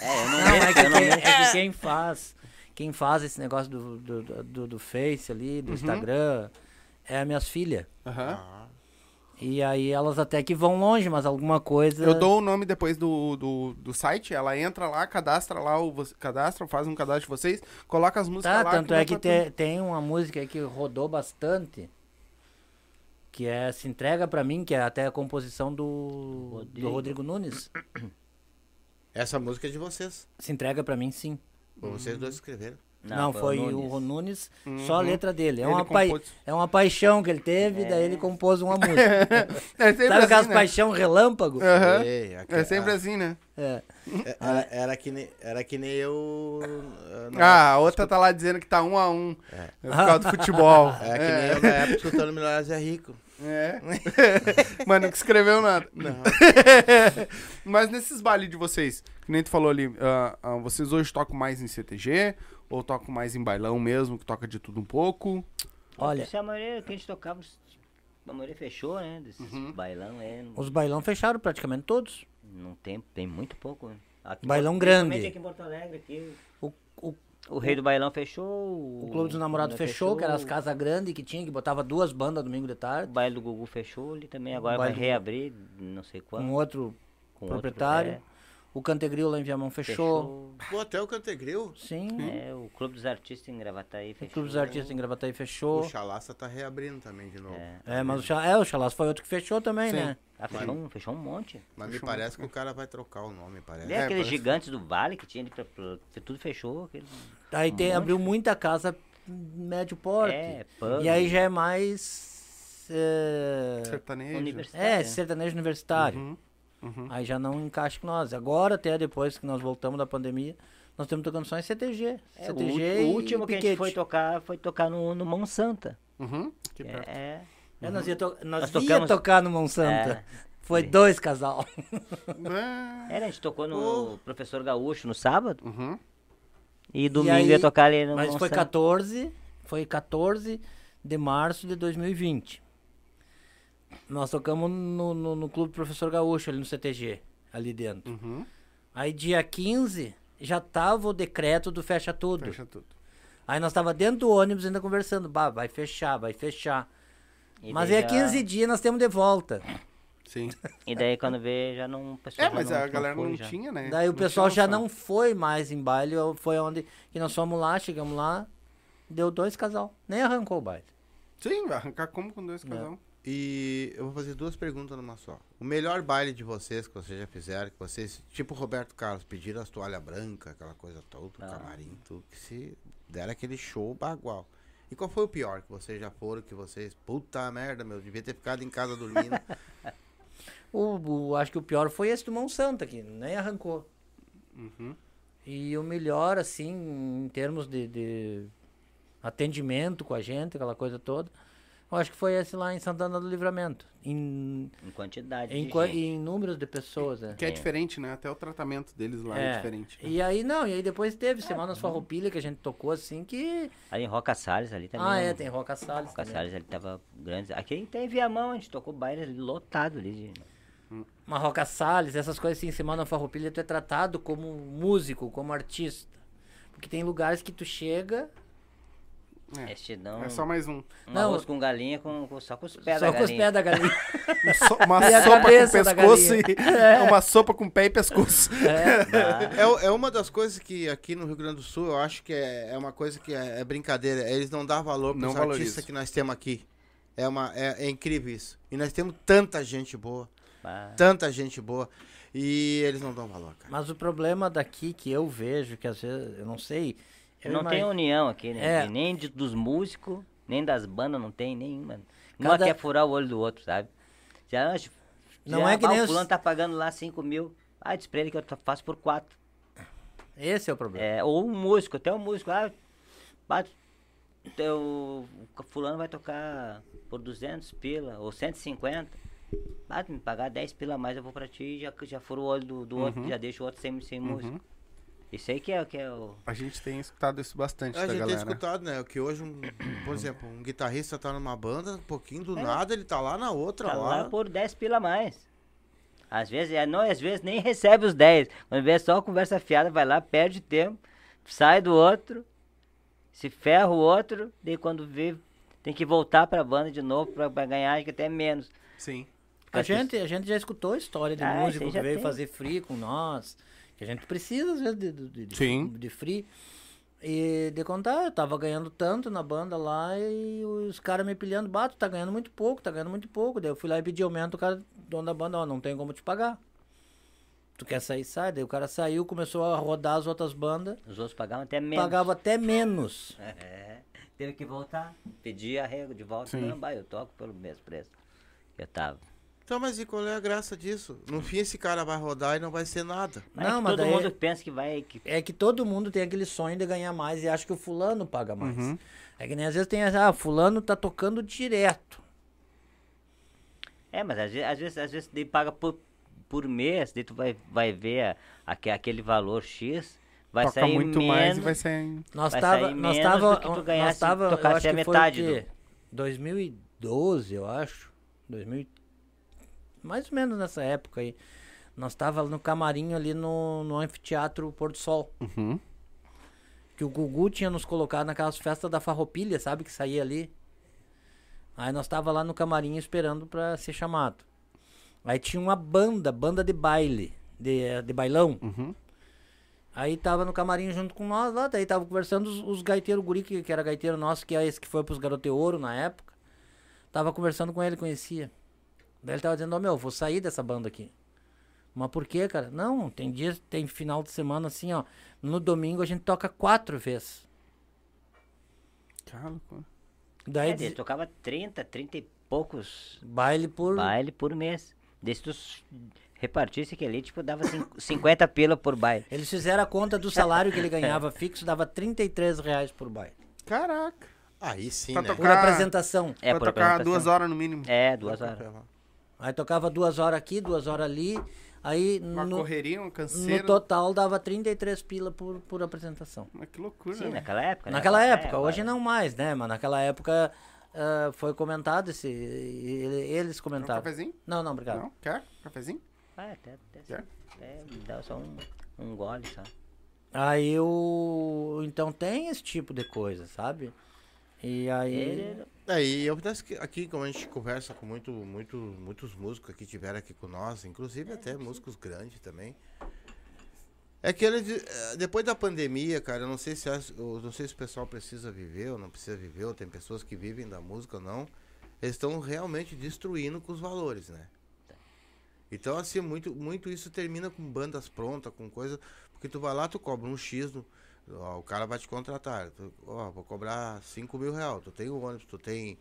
É, eu não Não, é que, eu não é que quem faz, quem faz esse negócio do, do, do, do Face ali, Uhum. do Instagram, é as minhas filhas. Aham. Ah, E aí elas até que vão longe, mas alguma coisa. Eu dou o nome depois do, do, do site, ela entra lá, cadastra lá, o, cadastra, faz um cadastro de vocês, coloca as músicas Tá, lá. tanto é que te- tem uma música aí que rodou bastante. Que é Se Entrega Pra Mim, que é até a composição do Rodrigo, do Rodrigo Nunes. Essa música é de vocês. Se Entrega Pra Mim, sim. Vocês dois escreveram. Não, foi o Nunes. Nunes, só a Uhum. letra dele. É Ele uma, compôs. é uma paixão que ele teve, daí ele compôs uma música. É sempre Sabe aquelas assim, né? paixão relâmpago? Ei, aqui- É sempre assim, né? É. é- Era, era que nem, era que nem eu. ah, na- Ah, a outra tá lá dizendo que tá um a um. É. Por causa do futebol. É que nem eu na época escutando Milionários é Rico. É. Mas nunca escreveu nada. Não. Mas nesses bailes de vocês, que nem tu falou ali, ah, ah, vocês hoje tocam mais em CTG? Ou tocam mais em bailão mesmo, que toca de tudo um pouco? Olha, é a maioria que a gente tocava, a maioria fechou, né? Desses Uhum. bailão, é. Os bailão fecharam praticamente todos. não tem, tem muito pouco. né? Aqui, Bailão grande. aqui em Porto Alegre, aqui. O, o, O Rei do Bailão fechou. o Clube dos Namorados fechou, que era as casas grandes que tinha, que botava duas bandas domingo de O tarde, baile do Gugu fechou ali também. Agora vai reabrir, não sei quando. outro com proprietário. outro, O Cantegril lá em Viamão é, fechou. Pô, até o Cantegril. Sim. É, o Clube dos Artistas em Gravataí O fechou. Clube dos Artistas em Gravataí fechou. O Chalaça tá reabrindo também de novo. É. É, mas o, Cha- é, o Chalas foi outro que fechou também, Sim. né? Ah, fechou, um, fechou um monte. Mas me parece que o cara vai trocar o nome, parece. É, É, aqueles parece- gigantes do vale que tinha ali pra, pra- tudo fechou. Aquele, Aí tem, monte. abriu muita casa médio porte. É, pub. e aí já é mais. É, Sertanejo. universitário. é né? sertanejo universitário. Uhum, uhum. Aí já não encaixa com nós. Agora, até depois que nós voltamos da pandemia, nós temos tocando só em CTG. É, o, CTG ulti- e o último que a gente foi tocar foi tocar no, no Mão Santa. Uhum. Aqui perto. É, É, nós ia, to nós Nós ia tocamos- tocar no Monsanto. É. Foi dois casal. É. Era, a gente tocou no Professor Gaúcho no sábado Uhum. e domingo aí- ia tocar ali no Mas Mão foi Santa. 14, foi 14 de março de 2020. Nós tocamos no, no, no Clube Professor Gaúcho, ali no CTG, ali dentro. Uhum. Aí dia 15 já tava o decreto do fecha tudo. Fecha tudo. Aí nós tava dentro do ônibus ainda conversando, bah, vai fechar, vai fechar. E Mas daí é já- 15 dias nós temos de volta. Sim. E daí quando vê, já não... É, já mas não, a galera foi não já. tinha, né? Daí o Não pessoal já não foi mais em baile, foi onde que nós fomos lá, chegamos lá, deu dois casal, nem arrancou o baile. Sim, vai arrancar como com dois casal. E eu vou fazer duas perguntas numa só. O melhor baile de vocês que vocês já fizeram, que vocês, tipo Roberto Carlos, pediram as toalhas brancas, aquela coisa toda, o Ah. camarim, tudo, que se deram aquele show bagual. E qual foi o pior que vocês já foram, que vocês, puta merda, meu, devia ter ficado em casa dormindo. O, o- acho que o pior foi esse do Monsanto, que nem arrancou. Uhum. E o melhor, assim, em termos de, de atendimento com a gente, aquela coisa toda, eu acho que foi esse lá em Santana do Livramento. Em, Em quantidade em, de qua- em números de pessoas, né? Que é, É. diferente, né? Até o tratamento deles lá é, É. diferente. né? E aí, não, e aí depois teve Semanas Farroupilha que a gente tocou assim que. Ali em Roca Salles ali também. Ah, né? é, tem Roca Salles. Roca também. Salles ali tava grande. Aqui tem Viamão, a gente tocou baile ali lotado ali. De... Uma Roca Salles, essas coisas assim, Semana Farroupilha, tu é tratado como músico, como artista. Porque tem lugares que tu chega, É. É só mais um. Um Não, arroz com galinha com, com- só com os pés só da com os galinha. pés da galinha. So- uma E sopa com pescoço e. galinha. Uma sopa com pé e pescoço. é. É, o- é uma das coisas que aqui no Rio Grande do Sul eu acho que é, é uma coisa que é, é brincadeira. Eles não dão valor para Não os valoriza. artistas que nós temos aqui. É, uma, é, é incrível isso. E nós temos tanta gente boa, Bah. tanta gente boa. E eles não dão valor, cara. Mas o problema daqui que eu vejo, que às vezes, eu não sei. Eu não tem união aqui, né? É. Nem de- dos músicos, nem das bandas, não tem nenhuma. Uma Cada- quer furar o olho do outro, sabe? Já, já, Não é que ah, nem o os- fulano tá pagando lá 5 mil. Ah, diz pra ele que eu faço por 4. Esse é o problema. É, ou um músico, até um músico. Ah, bate, teu, o fulano vai tocar por 200 pila, ou 150. Ah, me pagar 10 pila a mais, eu vou pra ti e já, já furo o olho do, do outro, já deixo o outro sem, sem músico. Isso aí que é, que é o... A gente tem escutado isso bastante A da gente tem galera. escutado, né? Que hoje, um, por exemplo, um guitarrista tá numa banda, um pouquinho do nada, ele tá lá na outra Tá hora. lá por 10 pila a mais. Às vezes, é, não, às vezes nem recebe os 10. Quando vê só a conversa fiada, vai lá, perde tempo, sai do outro, se ferra o outro, daí quando vê, tem que voltar pra banda de novo pra, pra ganhar acho que até menos. Sim. A gente, a gente já escutou história de Ah, músico que veio tem. fazer free com nós. Que a gente precisa, às vezes, de, de, de, Sim. de free. E de contar, eu tava ganhando tanto na banda lá e os caras me pilhando, bato, tá ganhando muito pouco, tá ganhando muito pouco. Daí eu fui lá e pedi aumento, o cara, dono da banda, ó, não tem como te pagar. Tu quer sair, sai. Daí o cara saiu, começou a rodar as outras bandas, Os outros pagavam até menos. pagava até menos. É, teve que voltar. Pedi arrego de volta. Sim. Não, vai, eu toco pelo mesmo preço. que Eu tava. Então, mas e qual é a graça disso? No fim, esse cara vai rodar e não vai ser nada. Mas é Não, que mas todo daí- mundo pensa que vai. Que... É que todo mundo tem aquele sonho de ganhar mais e acha que o fulano paga mais. Uhum. É que nem às vezes tem, ah, fulano tá tocando direto. É, mas às vezes, às vezes, às vezes daí paga por, por mês, daí tu vai, vai ver a- aque- aquele valor X, vai Toca sair muito menos. mais e vai ser. Nós Vai tava, sair nós menos tava, do que tu nós ganhasse se tava, eu acho a que metade foi o quê? 2012, eu acho. 2000, mais ou menos nessa época aí. Nós tava no camarim ali no, no anfiteatro Porto Sol. Uhum. Que o Gugu tinha nos colocado naquelas festas da farroupilha, sabe? Que saía ali. Aí nós tava lá no camarim esperando pra ser chamado. Aí tinha uma banda, banda de baile, de, de bailão. Uhum. Aí tava no camarim junto com nós lá, daí tava conversando os, os gaiteiros, o guri que, que era gaiteiro nosso, que é esse que foi pros Garote Ouro na época. Tava conversando com ele, conhecia. Daí ele tava dizendo, ó meu, vou sair dessa banda aqui. Mas por quê, cara? Não, tem dias, tem final de semana assim, ó. No domingo a gente toca quatro vezes. Cara, loucura. Daí É, diz- ele tocava 30, 30 e poucos baile por. baile por mês. Desse tu repartisse aquele ali, tipo, dava cin- 50 pila por baile. Eles fizeram a conta do salário que ele ganhava fixo, dava 33 reais por baile. Caraca. Aí sim, Pra né? Por tocar- apresentação. É, vai por tocar apresentação. duas horas no mínimo. É, duas horas. Aí tocava duas horas aqui, duas horas ali. Aí Uma no, correria, um no canseiro. total dava 33 pila por, por apresentação. Mas que loucura, Sim, né? naquela época. né? Naquela É, época, hoje agora- não mais, né? Mas naquela época ah, foi comentado esse. ele- Eles Quer um comentaram. cafezinho? Não, não, obrigado. Não? Quer? Cafezinho? Ah, até, até, Quer? é, me dá só um, um gole só. Aí o. Então tem esse tipo de coisa, sabe? E aí. É, e eu penso que aqui, como a gente conversa com muito, muito, muitos músicos que tiveram aqui com nós, inclusive até músicos grandes também. É que ele, eh, depois da pandemia, cara, eu não sei se eu não sei se o pessoal precisa viver ou não precisa viver, ou tem pessoas que vivem da música ou não. Eles estão realmente destruindo com os valores, né? Então, assim, muito, muito isso termina com bandas prontas, com coisa. Porque tu vai lá, tu cobra um X no, Ó, o cara vai te contratar. Tu, ó, vou cobrar 5 mil reais. Tu tem o ônibus, tu tem.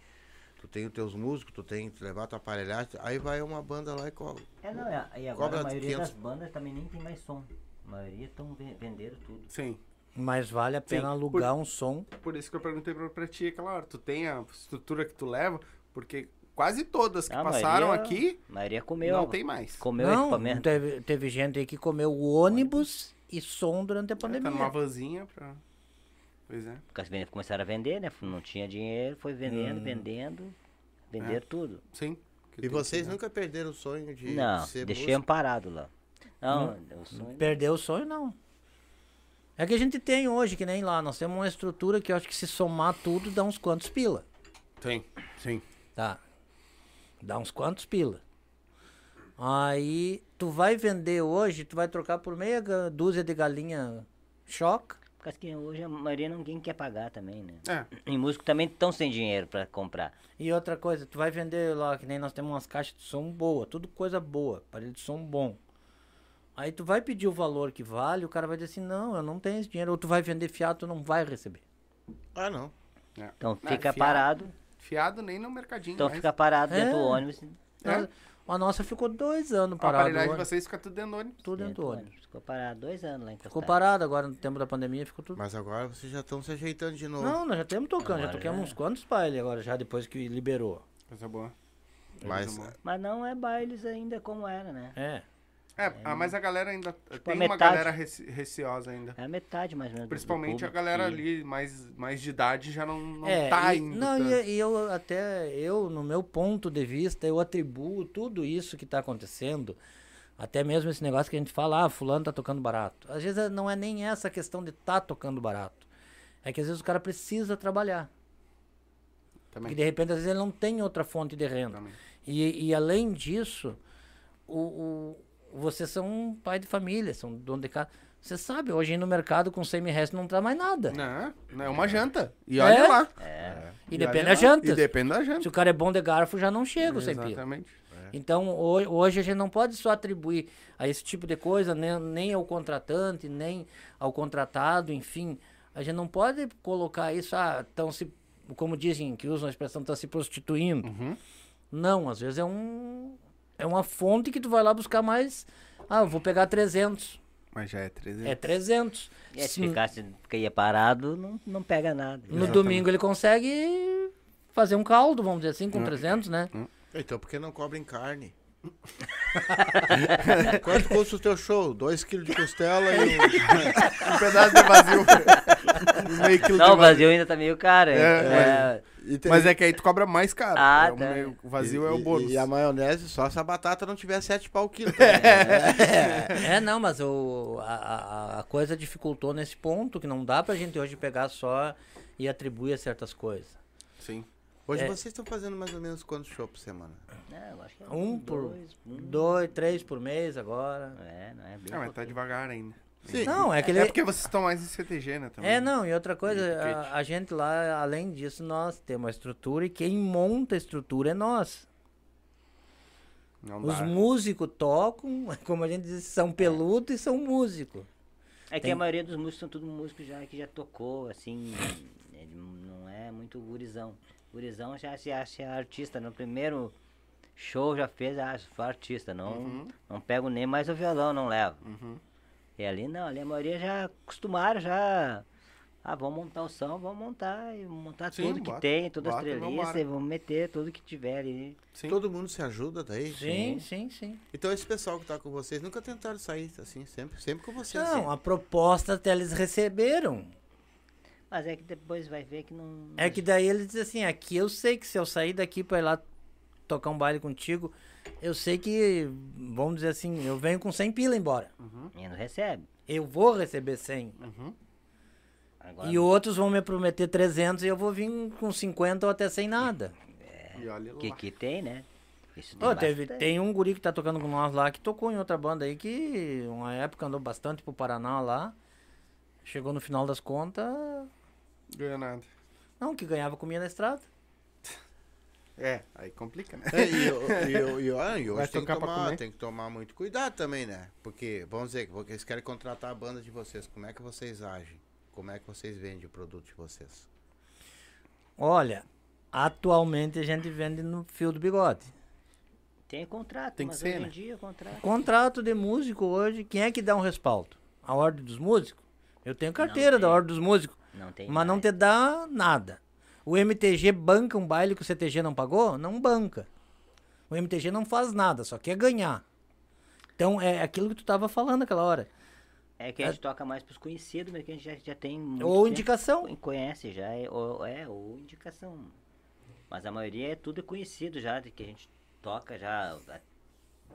Tu tem os teus músicos, tu tem que levar tua aparelhagem. Aí vai uma banda lá e cobra. É, não, é, e agora Cobra a maioria 500. das bandas também nem tem mais som. A maioria estão vendendo tudo. Sim. Mas vale a pena Sim, alugar um som. Por isso que eu perguntei pra, pra ti aquela hora. Tu tem a estrutura que tu leva? Porque quase todas que A passaram maioria- aqui A maioria comeu. não tem mais. Comeu Não, equipamento. teve, teve gente aí que comeu ônibus e som durante a Tá pandemia. numa vanzinha pra. Pois é. Porque as vendas começaram a vender, né? Não tinha dinheiro, foi vendendo, vendendo. Venderam tudo. Sim. E vocês que- né? nunca perderam o sonho de Não, ser deixei músico? parado lá. Não, o sonho. Perdeu o sonho, não. É que a gente tem hoje, que nem lá. Nós temos uma estrutura que eu acho que se somar tudo dá uns quantos pila. Tem, sim. Tá. Dá uns quantos pila. Aí tu vai vender hoje, tu vai trocar por meia dúzia de galinha choque. Porque que hoje a maioria ninguém quer pagar também, né? É. E músicos também estão sem dinheiro pra comprar. E outra coisa, tu vai vender lá, que nem nós temos umas caixas de som boa, tudo coisa boa, aparelho de som bom. Aí tu vai pedir o valor que vale, o cara vai dizer assim, não, eu não tenho esse dinheiro. Ou tu vai vender fiado, tu não vai receber. Ah, não. é. Então fica fiado- parado. Fiado nem no mercadinho. Então mais. fica parado dentro É. do ônibus. É. Nós- A nossa ficou dois anos A parado. aparelhagem de vocês fica tudo dentro do ônibus. Tudo dentro do ônibus. Ficou parado dois anos lá encostado. Ficou parado agora no tempo da pandemia, ficou tudo. Mas agora vocês já estão se ajeitando de novo. Não, nós já temos tocando, já tocamos já. uns quantos bailes agora, já depois que liberou. Coisa boa. Mas- Coisa boa. Mas não é bailes ainda como era, né? É. É, ah, mas a galera ainda. Tipo, tem uma galera rece- receosa ainda. É a metade mais ou menos. Principalmente a galera que- ali mais, mais de idade já não, não é, tá e, indo. não, tanto. e, e eu até, eu, no meu ponto de vista, eu atribuo tudo isso que tá acontecendo, até mesmo esse negócio que a gente fala, ah, fulano tá tocando barato. Às vezes não é nem essa questão de tá tocando barato. É que às vezes o cara precisa trabalhar. Também. Porque de repente, às vezes, ele não tem outra fonte de renda. E, e além disso, o, o, vocês são um pai de família, são dono de casa. Você sabe, hoje no mercado com 100 mil reais não traz mais nada. Não, não é uma janta. E olha É? lá. E E depende da janta. E depende da janta. Se o cara é bom de garfo, já não chega o 100 pila. Exatamente. Então, ho- hoje a gente não pode só atribuir a esse tipo de coisa, nem, nem ao contratante, nem ao contratado, enfim. A gente não pode colocar isso, ah, estão se, como dizem, que usam a expressão, estão se prostituindo. Uhum. Não, às vezes é um é uma fonte que tu vai lá buscar mais, ah, eu vou pegar 300. Mas já é 300. É 300. É, se Se- ficasse, ficaria parado, não, não pega nada. no domingo ele consegue fazer um caldo, vamos dizer assim, com 300, né? Então por que não cobrem carne? Quanto custa o teu show? 2 quilos de costela e um... Um pedaço de vazio. Meio quilo Não, o de vazio ainda tá meio caro. É, É, e tem- Mas é que aí tu cobra mais caro. Ah, É o tá. meio- O vazio é e- o bônus. E, a maionese, só se a batata não tiver 7 pau o quilo. também, né? É, não, mas o, a, a, coisa dificultou nesse ponto, que não dá pra gente hoje pegar só e atribuir a certas coisas. Sim. Hoje É. vocês estão fazendo mais ou menos quantos shows por semana? é, eu acho que é Um por dois, um. dois, três por mês agora. É, não é bem Ah, mas tá devagar ainda. Sim. Não, é que ele... É porque vocês estão mais em CTG, né? Também. É, não, e outra coisa, a, a gente lá, além disso, nós temos uma estrutura e quem monta a estrutura é nós. Não Os dá. músicos tocam, como a gente diz, são peludos e são músicos. É que Tem- a maioria dos músicos são tudo músicos já que já tocou, assim, ele não é muito gurizão. Gurizão já se acha artista, no primeiro show já fez, ah, sou artista, não, não pego nem mais o violão, não levo. Uhum. E ali não, ali a maioria já acostumaram, já. Ah, vamos montar o som, vamos montar, e montar Sim, tudo que bota- tem, todas as e treliças, vamos meter tudo que tiver ali. Sim. Todo mundo se ajuda daí? Sim, sim, sim. Então esse pessoal que tá com vocês nunca tentaram sair assim, sempre, sempre com vocês. Não, a proposta até eles receberam. Mas é que depois vai ver que não. É que daí eles dizem assim, aqui eu sei que se eu sair daqui pra ir lá tocar um baile contigo, eu sei que, vamos dizer assim, eu venho com 100 pila embora. E não recebe. Eu vou receber 100. Uhum. Agora, E outros vão me prometer 300 e eu vou vir com 50 ou até sem nada. E lá. que, que tem, né? Isso tem Ô, teve, tem um guri que tá tocando com nós lá, que tocou em outra banda aí, que uma época andou bastante pro Paraná lá. Chegou no final das contas, Ganha nada. não, que ganhava comida na estrada. É, aí complica, né? É, e, o- e, o- e, o- ah, e hoje tem que, tomar, tem que tomar muito cuidado também, né? Porque, vamos dizer, que vocês querem contratar a banda de vocês, como é que vocês agem? Como é que vocês vendem o produto de vocês? Olha, atualmente a gente vende no fio do bigode. Tem contrato, Tem que mas ser, hoje né? em dia contrato. Contrato de músico hoje, quem é que dá um respaldo? A Ordem dos Músicos? Eu tenho carteira Não da. Ordem dos Músicos, Não tem mas não mais. te dá nada. O MTG banca um baile que o CTG não pagou? Não banca. O MTG não faz nada, só quer ganhar. Então é aquilo que tu tava falando aquela hora. É que a gente toca mais pros conhecidos, mas que a gente já, já tem muito Ou tempo. indicação. Conhece já, é, ou, é, ou indicação. Mas a maioria é tudo conhecido já, de que a gente toca já há-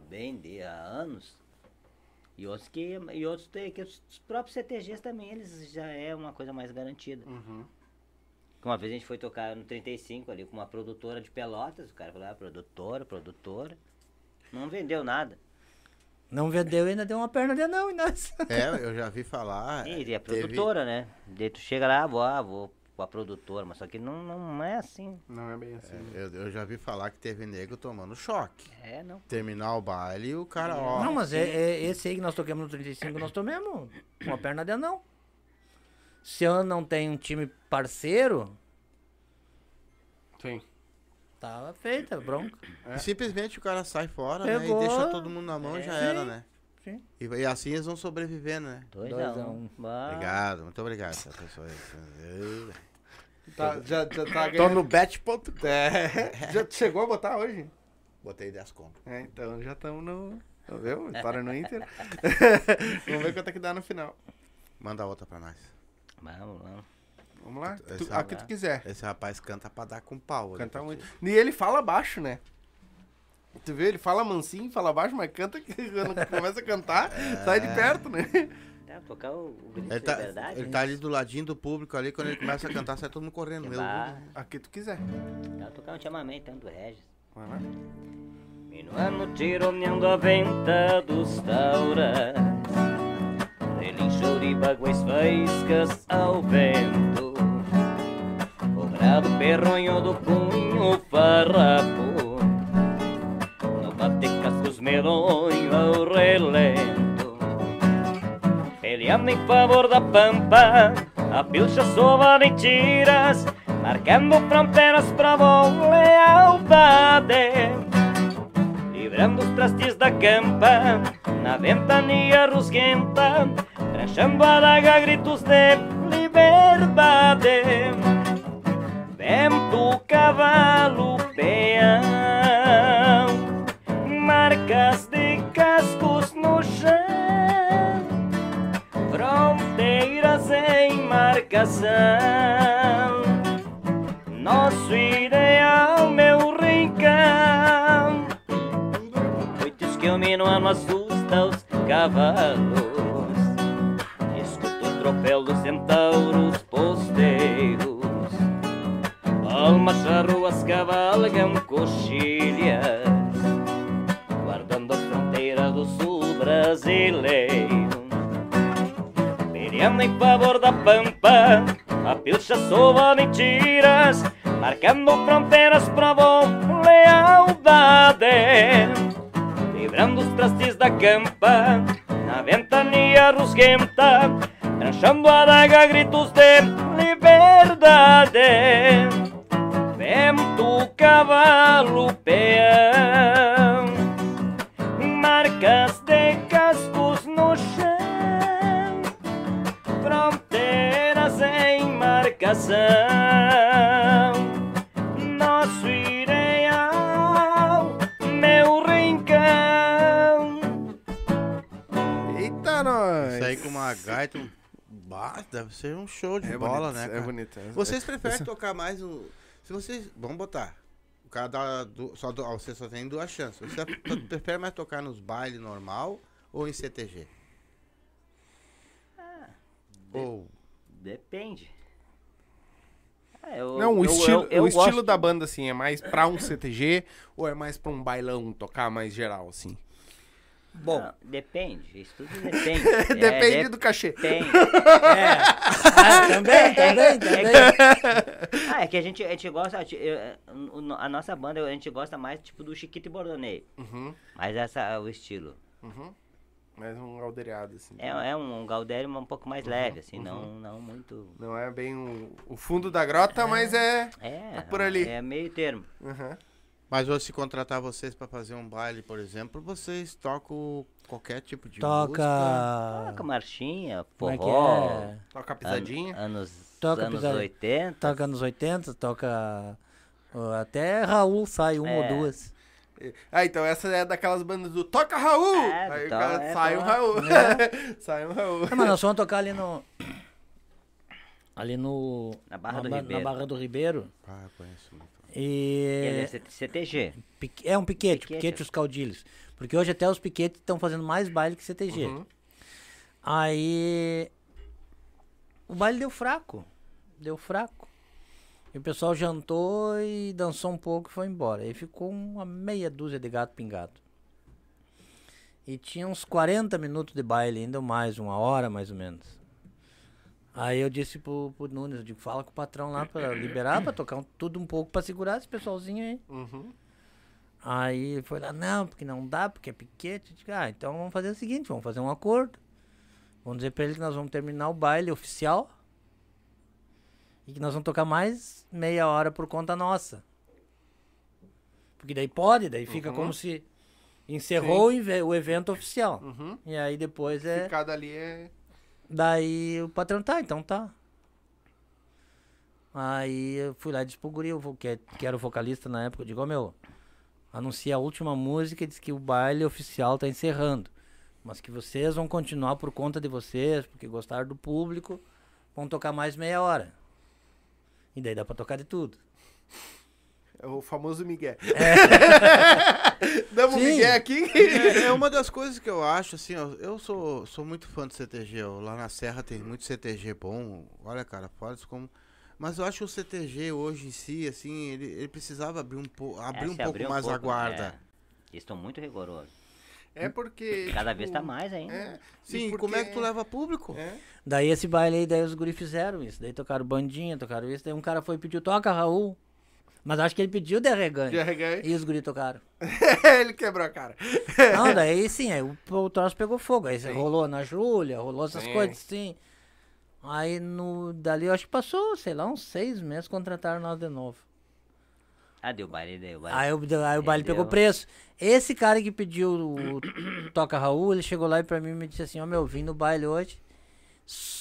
bem de, há anos. E outros que. E outros tem, que os próprios CTGs também, eles já é uma coisa mais garantida. Uma vez a gente foi tocar no 35 ali com uma produtora de pelotas, o cara falou, ah, produtora, produtora. Não vendeu nada. Não vendeu e ainda deu uma perna de em nós. É, eu já vi falar. E é teve- produtora, né? Daí tu chega lá, vou, ah, vou com a produtora, mas só que não, não é assim. Não é bem assim. Eu, eu já vi falar que teve nego tomando choque. É, não. Terminar o baile e o cara, ó. Não, mas é, é esse aí que nós tocamos no 35, nós tomamos uma perna de anão. Se eu não tenho um time parceiro, Sim. tava feita a bronca. E simplesmente o cara sai fora, né? E deixa todo mundo na mão e já Sim. era, né? Sim. E, e assim eles vão sobrevivendo, né? 2 Dois a a 1 um. Bah. Obrigado, muito obrigado, pessoal. Tá, já, já tá Tô no bet.com. É, já chegou a botar hoje? Botei 10 conto. É, então já estamos no. Tá vendo? Vitória no Inter. Vamos ver quanto é que dá no final. Manda outra pra nós. Vamos, vamos. Vamos lá. Tu, a que tu quiser. Esse rapaz canta pra dar com pau. Canta muito. E ele fala baixo, né? Tu vê, ele fala mansinho, fala baixo, mas canta que quando começa a cantar, sai de perto, né? Tá, tocar o, o grito Ele de tá, verdade. ele né? tá ali do ladinho do público ali, quando ele começa a cantar, sai todo mundo correndo. Meu Bah, A que tu quiser. tá, tocar um chamamento tanto do Regis. Vai lá. Minuano tironeando a venta dos tauras Relinchou de baguas faíscas ao vento. O brado perronho do cunho farrapo. No bate cascos medonho ao relento. Peleando em favor da pampa A pilcha sova de tiras Marcando fronteiras pra lealdade Livrando os trastes da campa Na ventania rusguenta Tranchando a daga gritos de liberdade. Vento, cavalo, peão Marcas de cascos no chão Fronteiras em marcação. Nosso ideal, meu rincão. Noites que o minuano assusta os cavalos tropel dos centauros posteiros. Almas charruas cavalgam coxilhas Guardando as fronteiras do sul brasileiro. Peleando em favor da pampa A pilcha sova mentiras Marcando fronteiras pra lealdade. Livrando os trastes da campa Na ventania rusguenta Tranchando a daga gritos de liberdade Vento, cavalo, peão Marcas de cascos no chão Fronteiras em marcação Nosso ideal, meu rincão Eita, nós! Isso aí com uma gaita. um- Bah, deve ser um show de É bola, bonito, né? É cara? bonito. é- Vocês é- preferem esse- tocar mais no. Se vocês. Vamos botar. O cara dá. du- Só, ó, você só tem duas chances. Você prefere mais tocar nos bailes normal ou em CTG? Ou. Depende. Ah, eu- Não, o eu- estilo, eu- eu o estilo da banda, assim, é mais pra um CTG ou é mais pra um bailão tocar mais geral, assim? Bom, Ah, depende, isso tudo depende. Depende é, do cachê. Depende. ah, também, também, também. Ah, é que a gente, a gente gosta, a, nossa banda, a gente gosta mais tipo do Chiquito e Bordonei. Uhum, Mas essa é o estilo. uhum. Mais um galdeirado, assim. É, é um Galdério um pouco mais leve, assim, não, não muito. Não é bem o, o fundo da grota, mas é. É, por ali. É meio termo. Aham. Mas hoje, se contratar vocês pra fazer um baile, por exemplo, vocês tocam qualquer tipo de Toca. música. Toca marchinha, é que forró. é? Toca a an- pisadinha. Anos, Toca anos pisada- 80. Toca nos 80, toca. Até Raul sai uma É. ou duas. Ah, então essa é daquelas bandas do Toca Raul! É, Aí o então, cara é, sai um. Raul. sai um Raul. Ah, mas nós fomos tocar ali no. Ali no. Na Barra do ba- Ribeiro. Na Barra do Ribeiro. Ah, eu conheço muito. É E. C- CTG. É um piquete, Piquete. piquete os caudilhos. Porque hoje até os piquetes estão fazendo mais baile que CTG. Uhum. Aí. O baile deu fraco. Deu fraco. E o pessoal jantou e dançou um pouco e foi embora. Aí ficou uma meia dúzia de gato pingado. E tinha uns 40 minutos de baile, ainda mais, uma hora mais ou menos. Aí eu disse pro, pro Nunes, eu digo, fala com o patrão lá pra liberar, pra tocar um- tudo um pouco pra segurar esse pessoalzinho aí. Uhum. Aí ele foi lá, não, porque não dá, porque é piquete. Eu digo, ah, então vamos fazer o seguinte, vamos fazer um acordo. Vamos dizer pra ele que nós vamos terminar o baile oficial. E que nós vamos tocar mais meia hora por conta nossa. Porque daí pode, daí fica Uhum. como se encerrou o, o evento oficial. Uhum. E aí depois é. Ficada ali é. Daí o patrão, tá, então tá. Aí eu fui lá e disse pro guri, que, que era o vocalista na época, eu digo, ó meu, anuncia a última música e diz que o baile oficial tá encerrando. Mas que vocês vão continuar por conta de vocês, porque gostaram do público, vão tocar mais meia hora. E daí dá pra tocar de tudo. É o famoso Miguel. É. Damos um Sim. Miguel aqui. É, é uma das coisas que eu acho, assim, ó, eu sou, sou muito fã do CTG, ó, lá na Serra tem muito CTG bom, olha, cara, fora isso como... Mas eu acho que o CTG hoje em si, assim, ele, ele precisava abrir um, po abrir É, um pouco abrir um mais a pouco, guarda. é. Eles estão muito rigorosos. É porque. Cada tipo, vez tá mais ainda. É. Sim, porque- como é que tu leva público? É. Daí esse baile aí, daí os guri fizeram isso. Daí tocaram bandinha, tocaram isso. Daí um cara foi e pediu, toca Raul. Mas acho que ele pediu de arregante. De arregante. E os guri tocaram. Ele quebrou a cara. Não, daí sim, aí o, o troço pegou fogo. Aí Sim. rolou na Júlia, rolou essas Sim. coisas assim. Aí no, dali eu acho que passou, sei lá, uns seis meses, contrataram nós de novo. Ah, deu baile, deu baile. Aí, o- aí o baile Entendeu? pegou preço. Esse cara que pediu o Toca Raul, ele chegou lá e pra mim me disse assim, ó meu, vim no baile hoje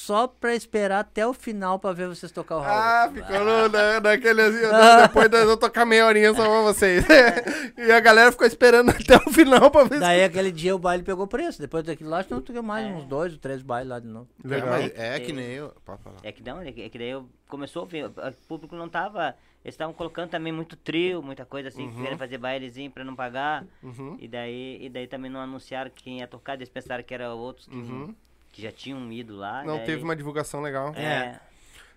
só pra esperar até o final pra ver vocês tocar o Raul. Ah, ficou no, na, naquele assim, Ah. depois vamos tocar meia horinha só pra vocês. e a galera ficou esperando até o final pra ver Daí aquele dia o baile pegou preço. Depois daquilo lá, acho que não toquei mais uns dois ou três bailes lá de novo. se... É, Legal. mas é que nem eu. Pode falar. É que não, é que, é que daí eu começou a ver, o público não tava. Eles estavam colocando também muito trio, muita coisa assim, Uhum. querendo fazer bailezinho pra não pagar. Uhum. E daí, e daí também não anunciaram quem ia tocar, eles pensaram que era outros que, Uhum. Que já tinham ido lá. Não daí- teve uma divulgação legal. É.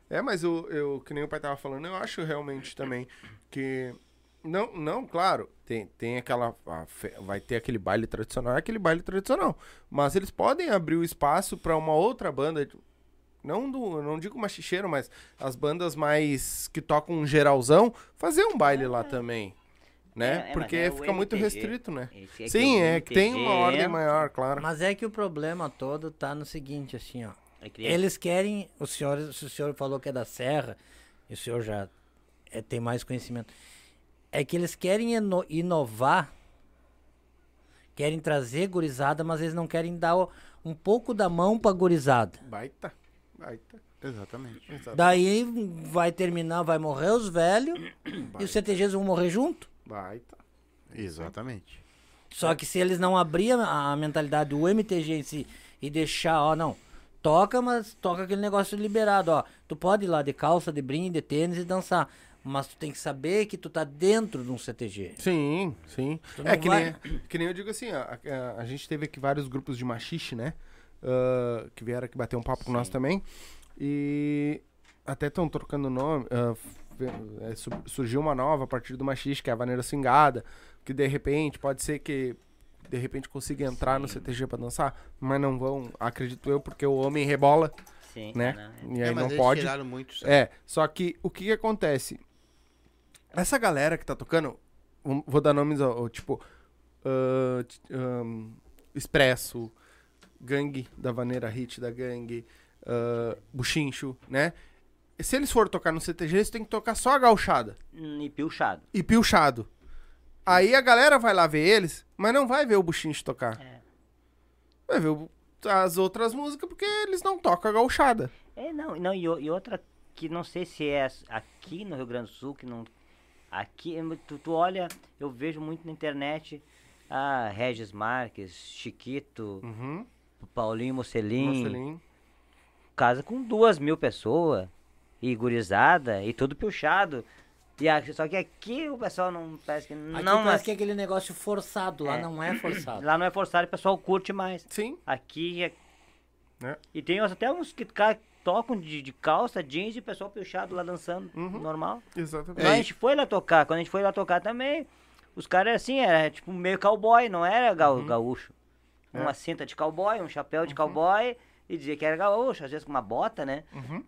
É, mas eu, eu, que nem o pai tava falando, eu acho realmente também que. Não, não, claro, tem, tem aquela. a vai ter aquele baile tradicional, é aquele baile tradicional. Mas eles podem abrir o espaço pra uma outra banda. Não do. eu Não digo machicheiro, mas as bandas mais que tocam um geralzão, fazer um baile lá também. Né? É, é, Porque é fica muito restrito, né? É é Sim, o é que tem uma ordem maior, claro. Mas é que o problema todo tá no seguinte, assim, ó. é Eles querem, o senhor, se o senhor falou que é da Serra, e o senhor já é, tem mais conhecimento, é que eles querem ino- inovar, querem trazer gurizada, mas eles não querem dar o- um pouco da mão pra gurizada. Baita. Baita. Exatamente. Exato. Daí vai terminar, vai morrer os velhos e os CTGs vão morrer junto. Baita. Exatamente. Só que se eles não abrir a, a mentalidade do MTG em si e deixar, ó, não, toca, mas toca aquele negócio liberado, ó. Tu pode ir lá de calça, de brim, de tênis e dançar. Mas tu tem que saber que tu tá dentro de um CTG. Sim, sim. É que vai- nem, que nem eu digo assim, ó, a, a- a gente teve aqui vários grupos de machixe, né? Ah, que vieram aqui bater um papo com nós também. E até estão trocando nome. su- surgiu uma nova a partir do machixe, que é a vaneira cingada. Que de repente, pode ser que de repente consiga entrar no CTG pra dançar, mas não vão, acredito eu, porque o homem rebola, Sim, né? não, é. E É, aí mas não eles pode. tiraram muito isso. É, só que o que, que acontece? Essa galera que tá tocando, vou vou dar nomes, ó, tipo, t- ahn, Expresso, gangue da vaneira hit da gangue, ah, buchincho, né? Se eles forem tocar no CTG, eles têm que tocar só a gauchada Hum, E pilchado. e pilchado. Aí a galera vai lá ver eles, mas não vai ver o buchincho tocar. É. Vai ver o- as outras músicas porque eles não tocam a gauchada. É, não, não e, e outra que não sei se é aqui no Rio Grande do Sul, que não. Aqui, tu, tu olha, eu vejo muito na internet, ah, Regis Marques, Chiquito, Uhum. Paulinho Mocelin, Marcelinho. casa com duas mil pessoas, e gurizada, e tudo puxado. E a- só que aqui o pessoal não parece que Aqui não parece é- que é aquele negócio forçado, lá É. não é forçado. Lá não é forçado, o pessoal curte mais. Sim. Aqui é. É. E tem até uns que ca- tocam de, de calça, jeans e o pessoal puxado lá dançando, Uhum. normal. Exatamente. Quando a gente foi lá tocar, quando a gente foi lá tocar também, os caras assim, era tipo meio cowboy, não era ga- Uhum. gaúcho. É. Uma cinta de cowboy, um chapéu de cowboy e dizia que era gaúcho, às vezes com uma bota, né? Uhum.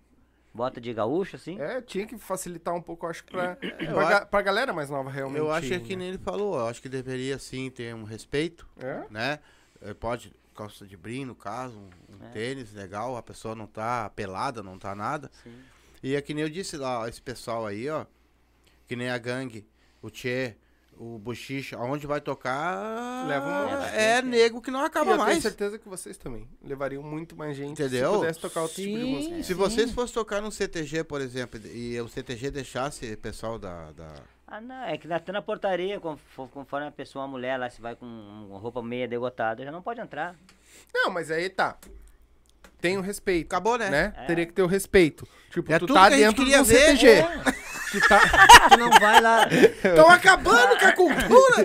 Bota de gaúcho, assim. É, tinha que facilitar um pouco, acho que pra, pra, ga- pra galera mais nova, realmente. Eu acho que é que né? nem ele falou, eu acho que deveria sim ter um respeito, É? né? Eh, Pode, calça de brim, no caso, um, um É. tênis legal, a pessoa não tá pelada, não tá nada. Sim. E é que nem eu disse lá, ó, esse pessoal aí, ó, que nem a gangue, o Tchê, o Buchicha, aonde vai tocar Leva uma- é nego que não E acaba eu tenho mais. certeza que vocês também levariam muito mais gente Entendeu? se pudesse tocar outro tipo de Sim. música. Se vocês fossem tocar num CTG, por exemplo, e o CTG deixasse o pessoal da, da- Ah, não, é que até na portaria, confo- conforme a pessoa, uma mulher lá, se vai com uma roupa meia degotada, já não pode entrar. Não, mas aí tá. Tem o respeito. Acabou, né? né? É. Teria que ter o respeito. Tipo, É tu tá a dentro do ver. CTG. É, Tu tá... tu não vai lá. Estão acabando com a cultura!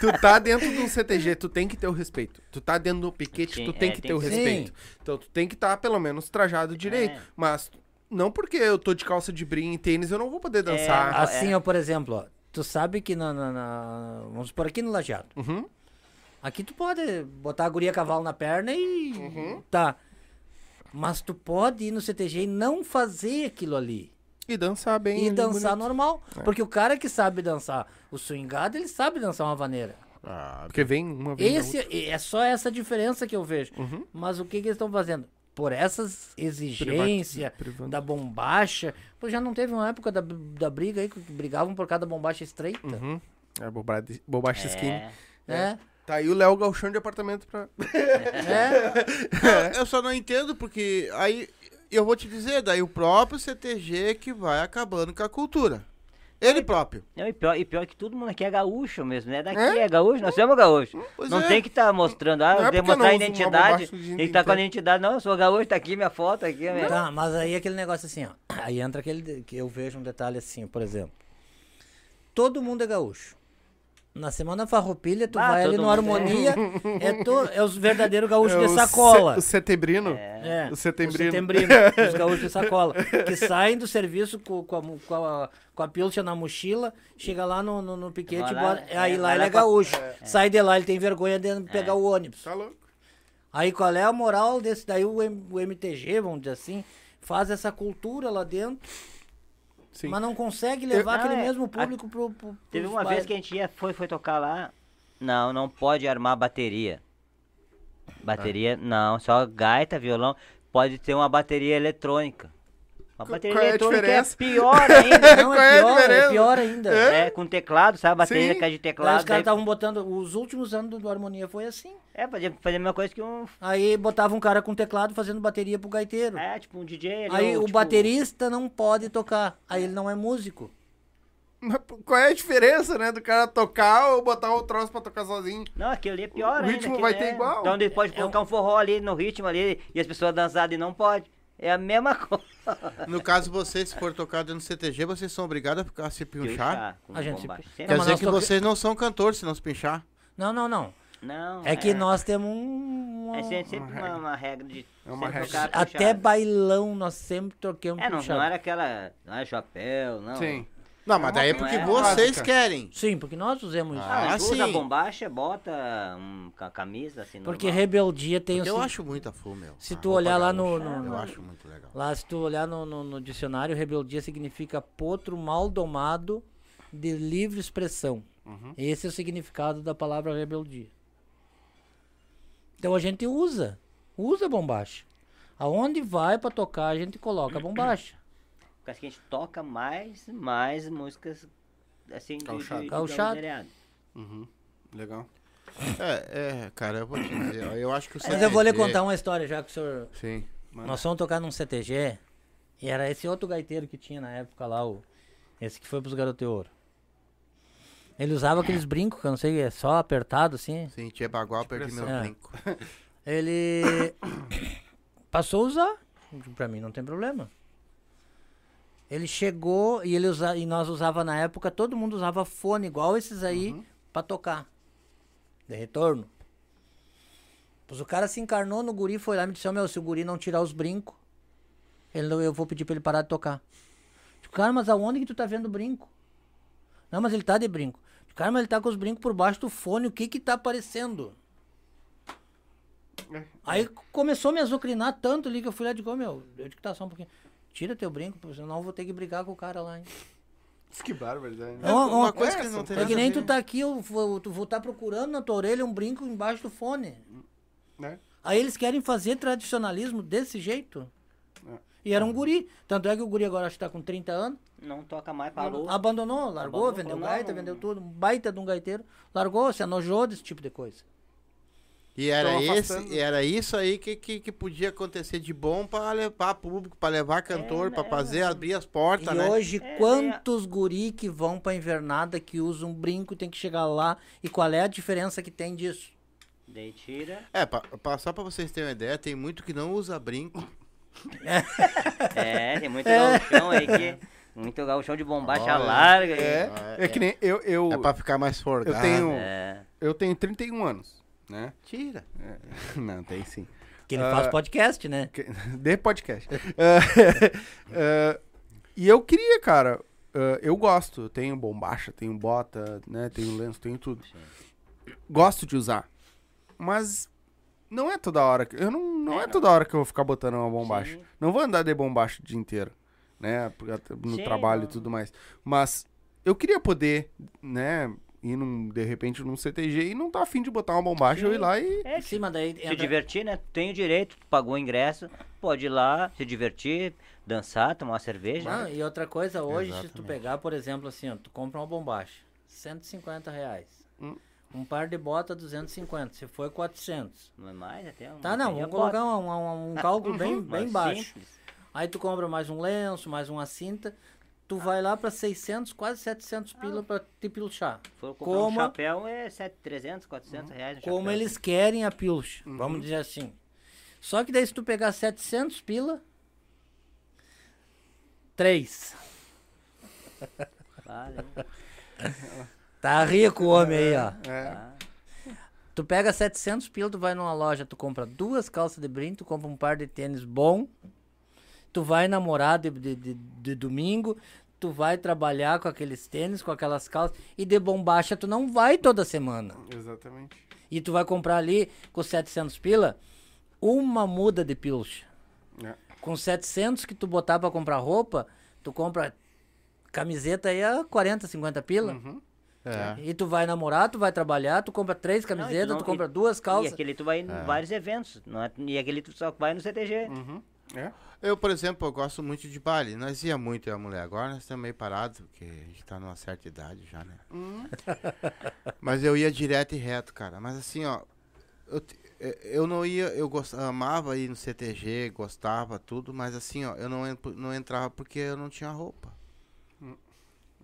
tu tá dentro de um CTG, tu tem que ter o respeito. Tu tá dentro do piquete, Sim, tu tem é, que tem ter o que respeito. Então tu tem que estar pelo menos trajado direito. É. Mas não porque eu tô de calça de brim e tênis eu não vou poder dançar. Ah, Assim, é. ó, por exemplo, ó, tu sabe que na, na- na- Vamos por aqui no Lajeado. Uhum. Aqui tu pode botar a guria cavalo na perna e. Uhum. Tá. Mas tu pode ir no CTG e não fazer aquilo ali. E dançar bem. E dançar bonito. normal. Porque o cara que sabe dançar o swingado, ele sabe dançar uma vaneira. Ah, Porque vem uma vez. Esse, é só essa diferença que eu vejo. Uhum. Mas o que, que eles estão fazendo? Por essas exigências da bombacha. Pô, já não teve uma época da, da briga aí que brigavam por cada bombacha estreita. Uhum. É bobade- bobagem skin. É, Né? Tá aí o Léo Galchão de apartamento pra. É. Eu só não entendo porque aí eu vou te dizer, daí o próprio CTG que vai acabando com a cultura. Ele próprio. Não, e, pior, e pior que todo mundo aqui é gaúcho mesmo, né? Daqui É? é, gaúcho, nós somos gaúchos. Pois não é. tem que estar mostrando, ah, Não é demonstrar não a identidade. Tem que estar com a inteiro. identidade. Não, eu sou gaúcho, tá aqui minha foto, aqui a minha... Tá, mas aí aquele negócio assim, ó. Aí entra aquele que eu vejo um detalhe assim, por exemplo. Todo mundo é gaúcho. Na semana farroupilha, tu Ah, vai ali no é. Harmonia, é, to, é os verdadeiros gaúchos É de o sacola. O setembrino. É, O setembrino. Os setembrino, os gaúchos de sacola. Que saem do serviço com, com, a, com, a, com a pilcha na mochila, chega lá no, no, no piquete e lá, bota. é, aí lá ele é gaúcho. Sai de lá, ele tem vergonha de pegar o ônibus. Tá louco? Aí qual é a moral desse daí? O, M- o MTG, vamos dizer assim, faz essa cultura lá dentro, Sim. mas não consegue levar Não, aquele é, mesmo a- público pro, pro, Teve uma vez bailes. que a gente ia, foi, foi tocar lá. Não, não pode armar bateria. Bateria, não, só gaita, violão. Pode ter uma bateria eletrônica. Uma bateria qual é a eletrônica é pior ainda. Não, Qual é a é pior, é diferença? pior ainda. é, com teclado, sabe? A bateria Sim. que é de Daí teclado. os caras daí- estavam botando. Os últimos anos do, do Harmonia foi assim. É, fazer, fazer a mesma coisa que um. Aí botava um cara com teclado fazendo bateria pro gaiteiro. É, tipo um DJ ali. Aí ou, o tipo, baterista não pode tocar. Aí ele não é músico. Mas qual é a diferença, né? Do cara tocar ou botar o troço pra tocar sozinho? Não, aquilo ali é pior O ainda. ritmo aquilo vai ter é- igual. Então ele pode É colocar um forró ali no ritmo ali e as pessoas dançarem e não pode. É a mesma coisa. No caso, vocês, se for tocar dentro do CTG, vocês são obrigados a se pinchar. A gente se Quer mas dizer que vocês não são cantores se não se pinchar. Não, não, não. Não. É que nós temos um. É sempre, uma, uma regra de. É uma regra. Até bailão nós sempre toquemos É, não, não era aquela. Não é chapéu, não. Sim. Não, mas daí é porque é vocês básica. querem. Sim, porque nós usamos isso. Ah, Ah, usa sim. bombacha, bota um, ca- camisa assim. Porque normal. rebeldia tem o Eu acho muita fu, meu. Se A tu olhar lá no- gaúcha, no- Eu no- acho muito legal. Lá, se tu olhar no, no- no dicionário, rebeldia significa potro mal domado de livre expressão. Uhum. Esse é o significado da palavra rebeldia. Então a gente usa, usa bombacha. Aonde vai pra tocar, a gente coloca a bombacha. Causa que a gente toca mais, mais músicas assim de, Gauchado. de, de gauchariado. Uhum. Legal. É, é, cara, eu vou te dizer, ó, eu acho que o Mas eu vou lhe CTG contar uma história já que o senhor. Sim. Mano. Nós fomos tocar num CTG e era esse outro gaiteiro que tinha na época lá, o, esse que foi pros Garoto de Ouro. Ele usava aqueles brincos, que eu não sei, é só apertado assim. Sim, tinha bagual, perdi meu É. brinco. Ele passou a usar. Pra mim não tem problema. Ele chegou e ele usa, e nós usava na época, todo mundo usava fone igual esses aí pra tocar. De retorno. Pois o cara se encarnou no guri, foi lá e me disse, "Ô, meu, se o guri não tirar os brincos, ele, eu vou pedir pra ele parar de tocar. Digo, cara, mas aonde que tu tá vendo brinco? Não, mas ele tá de brinco. Digo, Cara, mas ele tá com os brincos por baixo do fone, o que que tá aparecendo? É. Aí começou a me azucrinar tanto ali que eu fui lá e digo, "Ô, meu, eu digo, tá só um pouquinho. Tira teu brinco, porque senão eu vou ter que brigar com o cara lá, hein? Que barbaridade. né? É uma, uma coisa que não tem É que a nem tu tá aqui, eu vou, tu vou estar procurando na tua orelha um brinco embaixo do fone. Né? Aí eles querem fazer tradicionalismo desse jeito. É. E era um guri. Tanto é que o guri agora acho que tá com 30 anos. Não toca mais, parou. Abandonou, largou, Abandonou, vendeu não, gaita, não- vendeu tudo. Um baita de um gaiteiro. Largou, se anojou desse tipo de coisa. E era, esse, era isso aí que, que, que podia acontecer de bom pra levar público, pra levar cantor, É, pra né? fazer, abrir as portas, e né? hoje, É, quantos guri que vão pra invernada que usam brinco tem que chegar lá? E qual é a diferença que tem disso? Daí tira. É, pra, pra- só pra vocês terem uma ideia, tem muito que não usa brinco. É, tem muito gauchão aí que. Muito gauchão de bombacha Olha, larga. É, é que nem eu, eu, É pra ficar mais forgado. eu tenho, É. eu tenho 31 anos, né? Tira. Não, tem sim. Que ele Ah, faz podcast, né? Que- De podcast. Ah, ah, e eu queria, cara. ah, eu gosto. Eu tenho bombacha, tenho bota, né? Tenho lenço, tenho tudo. Gosto de usar. Mas não é toda hora. que- Eu não, não é, É, não. toda hora que eu vou ficar botando uma bombacha. Sim. Não vou andar de bombacha o dia inteiro. Né? No Sim, trabalho e não. tudo mais. Mas eu queria poder, né? Ir num, de repente num CTG e não tá afim de botar uma bombacha, eu ir lá e. É, Sim, mas daí se entra- divertir, né? Tem o direito, tu pagou o ingresso, pode ir lá, se divertir, dançar, tomar uma cerveja. Ah, e outra coisa, hoje, se tu Exatamente. pegar, por exemplo, assim, ó, tu compra uma bombacha, 150 reais. Hum. Um par de bota, 250. Se for 400. Não é mais até um. Tá, não, vamos colocar um, um- um cálculo bem, bem Mais baixo. simples. Aí tu compra mais um lenço, mais uma cinta. Tu vai lá pra 600, quase 700 pila pra te pilchar. For comprar Como- um chapéu, é 7, 300, 400 reais. um Como chapéu. eles querem a pilcha, vamos dizer assim. Só que daí se tu pegar 700 pila, 3. Vale. Tá rico o homem aí, ó. É. Ah, Tu pega 700 pila, tu vai numa loja, tu compra duas calças de brinco, tu compra um par de tênis bom, tu vai namorar de, de, de, de domingo, tu vai trabalhar com aqueles tênis, com aquelas calças, e de bombacha tu não vai toda semana. Exatamente. E tu vai comprar ali com 700 pila, uma muda de pilcha. É. Com 700 que tu botar pra comprar roupa, tu compra camiseta aí a 40, 50 pila. Uhum. É. E tu vai namorar, tu vai trabalhar, tu compra três Não, e camisetas, tu não- tu compra e- duas E calças. aquele tu vai em vários eventos. Não é, e aquele tu só vai no CTG. Uhum. É. Eu, por exemplo, eu gosto muito de baile. Nós ia muito, eu e a mulher. Agora nós estamos meio parados, porque a gente tá numa certa idade já, né? Mas eu ia direto e reto, cara. Mas assim, ó. Eu, eu não ia, eu gost, amava ir no CTG, gostava, tudo, mas assim, ó, eu não, não entrava porque eu não tinha roupa.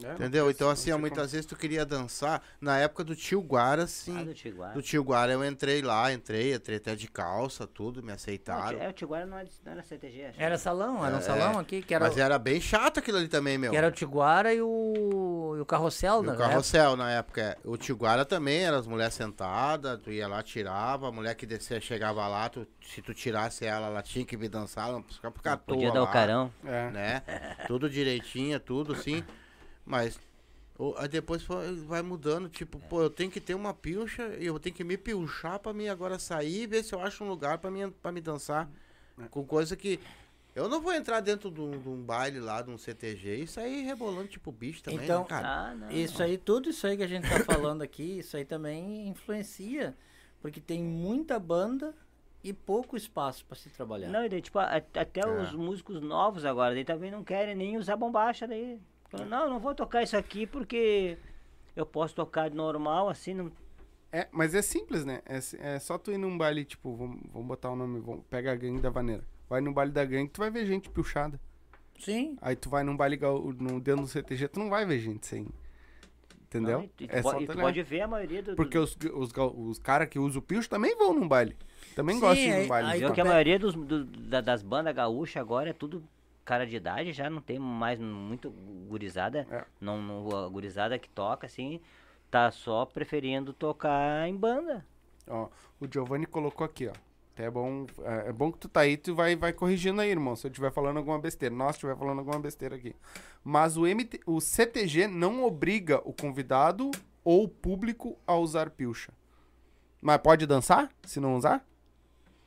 É, não Entendeu? Então, não assim, ó, como. muitas vezes tu queria dançar. Na época do tio Guara, sim. Ah, do Tiguara. Do tio Guara eu entrei lá, entrei, entrei até de calça, tudo, me Não, aceitaram. é, o Tiguara não, é, não era CTG, acho. Era salão, era um É, salão aqui, que era, Mas era bem chato aquilo ali também, meu. que era o Tiguara e o, e o Carrossel, E né? o carrossel na época. é. O Tiguara também era as mulheres sentadas, tu ia lá, tirava, a mulher que descia, chegava lá, tu, se tu tirasse ela, ela tinha que vir dançar, ela não ficava à Podia dar o lá, carão. É. Né? tudo direitinho, tudo assim. Mas o- aí depois foi- vai mudando, tipo, pô, eu tenho que ter uma pilcha e eu tenho que me pilchar pra mim agora sair e ver se eu acho um lugar pra mim, pra me dançar. Com coisa que. Eu não vou entrar dentro de um, de um baile lá, de um CTG e sair rebolando tipo bicho também, Então, né, cara? Ah, não. Isso aí, tudo isso aí que a gente tá falando aqui, isso aí também influencia. porque tem muita banda e pouco espaço para se trabalhar. Não, e daí, tipo, a- até É. os músicos novos agora, daí também não querem nem usar bombacha daí. Falam, Não, não vou tocar isso aqui porque eu posso tocar normal, assim, não... É, mas é simples, né? É, é só tu ir num baile, tipo, vamos, vamos botar o nome, vamos, pega a gangue da vaneira. Vai no baile da gangue, tu vai ver gente pilchada. Sim. Aí tu vai num baile no, dentro do CTG, tu não vai ver gente sem. Entendeu? Não, e tu, é po- e pode ver a maioria do... Porque os, os, os caras que usam o pilcho também vão num baile. Também Sim, gostam de ir num baile. aí tu que a maioria dos, do- da- das bandas gaúchas agora é tudo cara de idade, já não tem mais muito gurizada. É. Não, não, gurizada que toca, assim, tá só preferindo tocar em banda. Ó, o Giovanni colocou aqui, ó. É bom, é, é bom que tu tá aí, tu vai, vai corrigindo aí, irmão. Se eu estiver falando alguma besteira. Nós estiver falando alguma besteira aqui. Mas o, MT, o CTG não obriga o convidado ou o público a usar pilcha. Mas pode dançar se não usar?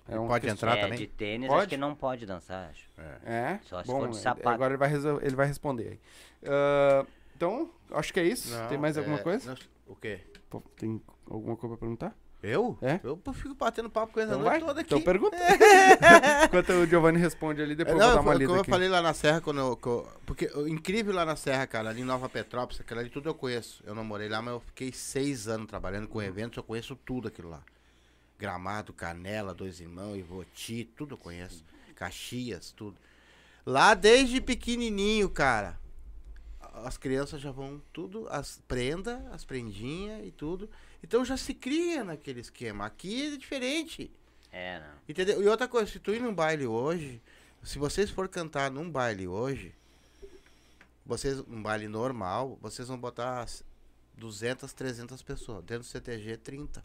É um Pode entrar é, também? de tênis, Pode? acho que não pode dançar, acho. É. Só se bom, for de é- sapato. Agora ele vai, resol- ele vai responder aí. Ah, então, acho que é isso. Não, Tem mais alguma é, coisa? nós- O quê? Pô, Tem alguma coisa pra perguntar? Eu? É? Eu fico batendo papo com ele a Então noite vai. toda aqui. Então pergunta. Enquanto o Giovanni responde ali, depois É, eu vou não, dar uma foi lida como eu aqui. falei lá na Serra, quando eu, que eu- Porque o incrível lá na Serra, cara, ali em Nova Petrópolis, aquela ali tudo eu conheço. Eu não morei lá, mas eu fiquei seis anos trabalhando com eventos, eu conheço tudo aquilo lá. Gramado, Canela, Dois Irmãos, Ivoti, tudo eu conheço. Caxias, tudo. Lá desde pequenininho, cara. As crianças já vão tudo, as prenda, as prendinhas e tudo. Então já se cria naquele esquema. Aqui é diferente. É, não. Entendeu? E outra coisa, se tu ir num baile hoje, se vocês for cantar num baile hoje, vocês, um baile normal, vocês vão botar as 200, 300 pessoas. Dentro do CTG, 30.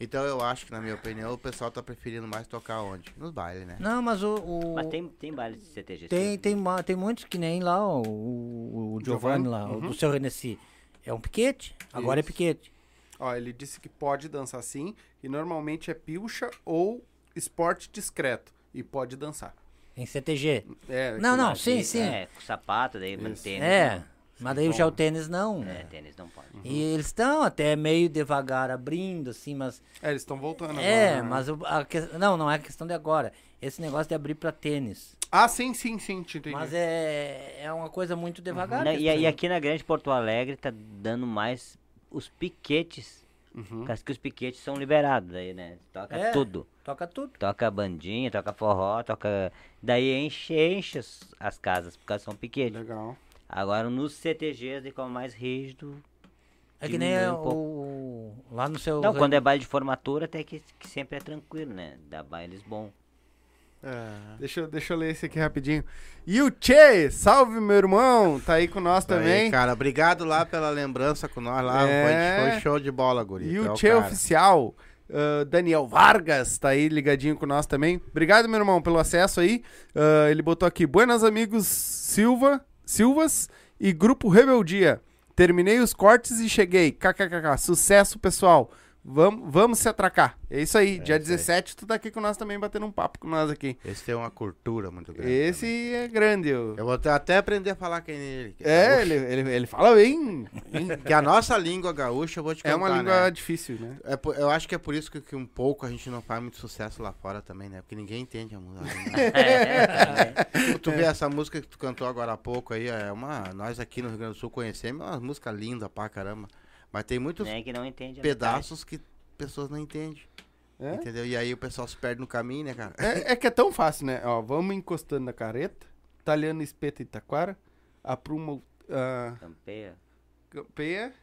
Então eu acho que, na minha opinião, o pessoal tá preferindo mais tocar onde? Nos bailes, né? Não, mas o. o- Mas tem, tem baile de CTG. tem, sim. tem, ma- tem muitos que nem lá, o, o, o Giovanni lá, o do seu Renessi. É um piquete. Agora Isso. é piquete. Ó, ele disse que pode dançar sim, e normalmente é pilcha ou esporte discreto. E pode dançar. Em CTG. É, Não, não, sim, sim. É, com sapato, daí tênis. É. Mas daí já o tênis não. É, tênis não pode. E eles estão até meio devagar abrindo, assim, mas. É, eles estão voltando É, agora, né? mas o- a que- não, não é questão de agora. Esse negócio de abrir pra tênis. Ah, sim, sim, sim, te entendi. Mas é, é uma coisa muito devagar. Que e, e aqui na Grande Porto Alegre tá dando mais os piquetes. Uhum. Que os piquetes são liberados daí, né? Toca É. tudo. Toca tudo. Toca bandinha, toca forró, toca. Daí enche, enche as, as casas, por causa que são piquetes. Legal. Agora nos CTGs como é mais rígido. É que nem é um o. Lá no seu. Não, quando é baile de formatura, até que, que sempre é tranquilo, né? Dá bailes bom. Deixa, eu- deixa eu ler esse aqui rapidinho. E o Che, salve meu irmão, tá aí com nós aí, também. cara, obrigado lá pela lembrança com nós lá. É. Foi, foi show de bola, guri. E Tu é o Che cara. Oficial, ah, Daniel Vargas, tá aí ligadinho com nós também. Obrigado, meu irmão, pelo acesso aí. Ah, ele botou aqui, buenas amigos Silva, Silvas e Grupo Rebeldia. Terminei os cortes e cheguei. KKKK. Sucesso, pessoal. Vamos, vamos se atracar. É isso aí. Dia isso aí. 17, tu tá aqui com nós também, batendo um papo com nós aqui. Esse tem uma cultura muito grande. Esse também. é grande. eu- Eu vou até aprender a falar quem é ele. É, gaúcho. ele, ele, ele fala bem. Que a nossa língua gaúcha, eu vou te contar, É uma língua né? difícil, né? É eu acho que é por isso que, que um pouco a gente não faz muito sucesso lá fora também, né? Porque ninguém entende a música. tu, tu vê essa música que tu cantou agora há pouco aí, é uma. Nós aqui no Rio Grande do Sul conhecemos, é uma música linda pra caramba. Mas tem muitos Nem que não entende. a pedaços que pessoas não entendem. É? Entendeu? E aí o pessoal se perde no caminho, né, cara? É, é que é tão fácil, né? Ó, vamos encostando na carreta, talhando espeto em taquara, apruma metade. Campeia. campeia.